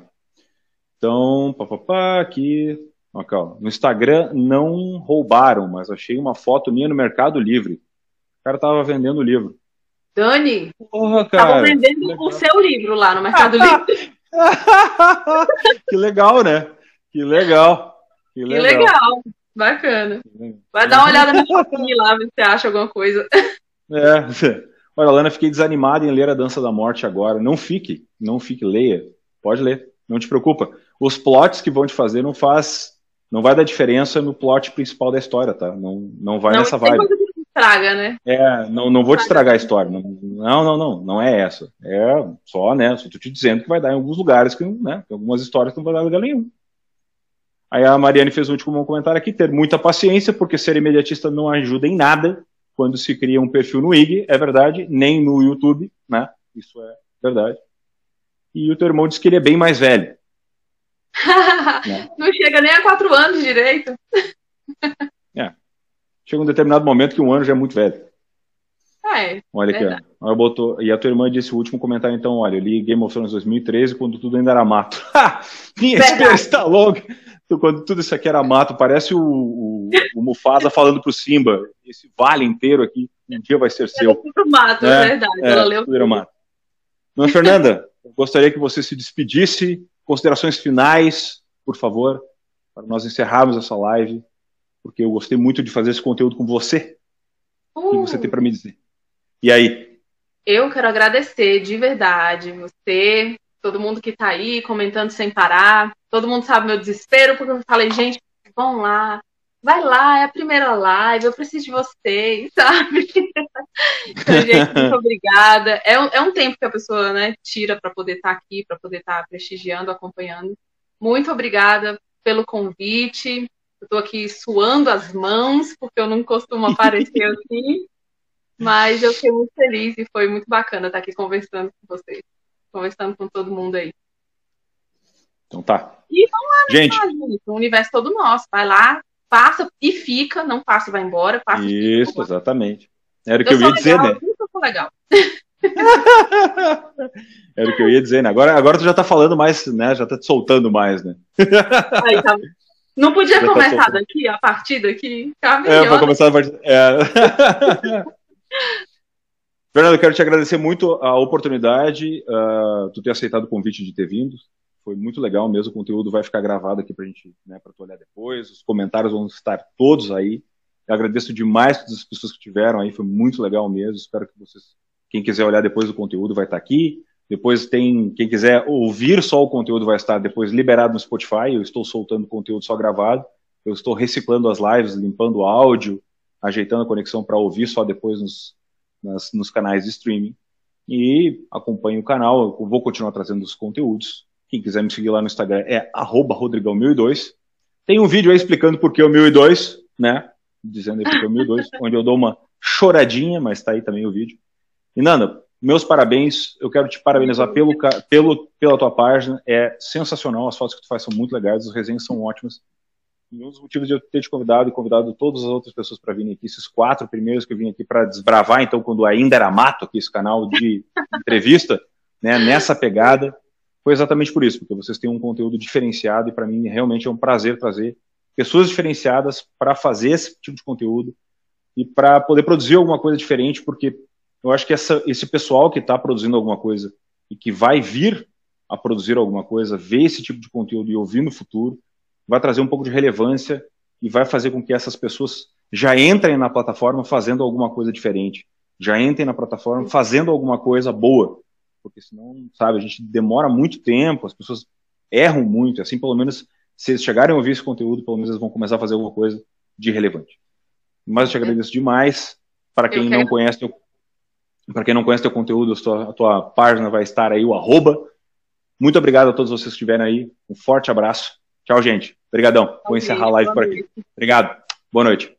Então, papapá, aqui. Ó. No Instagram não roubaram, mas achei uma foto minha no Mercado Livre. O cara tava vendendo o livro. Dani, Porra, cara, tava vendendo o seu livro lá no Mercado Livre. que legal, né? Que legal. Que legal. Que legal. Bacana. Vai dar uma olhada no shopping lá, ver se você acha alguma coisa. É. Olha, Lana, fiquei desanimada em ler A Dança da Morte agora. Não fique, não fique, leia. Pode ler, não te preocupa. Os plots que vão te fazer não faz, não vai dar diferença no plot principal da história, tá? Não, não vai não, nessa vibe. Coisa que estraga, né? É, não, não vou te estragar a história. Não, não, não, não, é essa. É só, né? Só tô te dizendo que vai dar em alguns lugares que, né? Algumas histórias que não vai dar lugar nenhum. Aí a Mariane fez um último comentário aqui, ter muita paciência, porque ser imediatista não ajuda em nada quando se cria um perfil no IG, é verdade, nem no YouTube, né? Isso é verdade. E o teu irmão disse que ele é bem mais velho. né? Não chega nem a quatro anos direito. é. Chega um determinado momento que um ano já é muito velho. É, olha aqui, ó. Botou, e a tua irmã disse o último comentário, então, olha, eu li Game of Thrones 2013 quando tudo ainda era mato. Minha espera está longa. Quando tudo isso aqui era mato, parece o, o, o Mufasa falando pro Simba, esse vale inteiro aqui, um dia vai ser seu. Tudo mato, é, é verdade. É, ela leu tudo. mato. Dona Fernanda, gostaria que você se despedisse, considerações finais, por favor, para nós encerrarmos essa live, porque eu gostei muito de fazer esse conteúdo com você. Uh. O que você tem para me dizer? E aí? Eu quero agradecer de verdade você, todo mundo que está aí comentando sem parar. Todo mundo sabe meu desespero, porque eu falei, gente, vão lá, vai lá, é a primeira live, eu preciso de vocês, sabe? então, gente, muito obrigada. É um, é um tempo que a pessoa né, tira para poder estar tá aqui, para poder estar tá prestigiando, acompanhando. Muito obrigada pelo convite. Eu estou aqui suando as mãos, porque eu não costumo aparecer assim. Mas eu fiquei muito feliz e foi muito bacana estar aqui conversando com vocês, conversando com todo mundo aí. Então tá. E vamos lá, né, gente. gente. O universo todo nosso. Vai lá, passa e fica, não passa e vai embora. Passa Isso, fica, exatamente. Era o que eu, eu ia dizer, né? Eu sou legal. Era o que eu ia dizer, né? Agora, agora tu já tá falando mais, né? Já tá te soltando mais, né? Aí, tá. Não podia já tá começar tá daqui, a partir daqui? É, pra começar a partir. É. Fernando, eu quero te agradecer muito a oportunidade, uh, tu ter aceitado o convite de ter vindo. Foi muito legal mesmo, o conteúdo vai ficar gravado aqui para gente, né, para tu olhar depois. Os comentários vão estar todos aí. Eu agradeço demais todas as pessoas que tiveram aí, foi muito legal mesmo. Espero que vocês, quem quiser olhar depois do conteúdo, vai estar aqui. Depois tem, quem quiser ouvir só o conteúdo vai estar depois liberado no Spotify. Eu estou soltando conteúdo só gravado. Eu estou reciclando as lives, limpando o áudio, ajeitando a conexão para ouvir só depois nos, nas, nos canais de streaming. E acompanhe o canal, eu vou continuar trazendo os conteúdos. Quem quiser me seguir lá no Instagram é rodrigão1002. Tem um vídeo aí explicando por que o 1002, né? Dizendo aí por que o 1002, onde eu dou uma choradinha, mas tá aí também o vídeo. E Nanda, meus parabéns. Eu quero te parabenizar pelo, pelo, pela tua página. É sensacional. As fotos que tu faz são muito legais, as resenhas são ótimas. E um dos motivos de eu ter te convidado e convidado todas as outras pessoas para virem aqui, esses quatro primeiros que eu vim aqui para desbravar, então, quando ainda era mato aqui, esse canal de entrevista, né, nessa pegada, foi exatamente por isso, porque vocês têm um conteúdo diferenciado e para mim realmente é um prazer trazer pessoas diferenciadas para fazer esse tipo de conteúdo e para poder produzir alguma coisa diferente, porque eu acho que essa, esse pessoal que está produzindo alguma coisa e que vai vir a produzir alguma coisa, ver esse tipo de conteúdo e ouvir no futuro, vai trazer um pouco de relevância e vai fazer com que essas pessoas já entrem na plataforma fazendo alguma coisa diferente, já entrem na plataforma fazendo alguma coisa boa, porque senão, sabe, a gente demora muito tempo, as pessoas erram muito, assim, pelo menos, se eles chegarem a ouvir esse conteúdo, pelo menos eles vão começar a fazer alguma coisa de relevante. Mas eu te agradeço demais. Para quem não conhece teu, para quem não conhece teu conteúdo, a tua, a tua página vai estar aí, o arroba. Muito obrigado a todos vocês que estiveram aí. Um forte abraço. Tchau, gente. Obrigadão. Vou encerrar a live por aqui. Obrigado. Boa noite.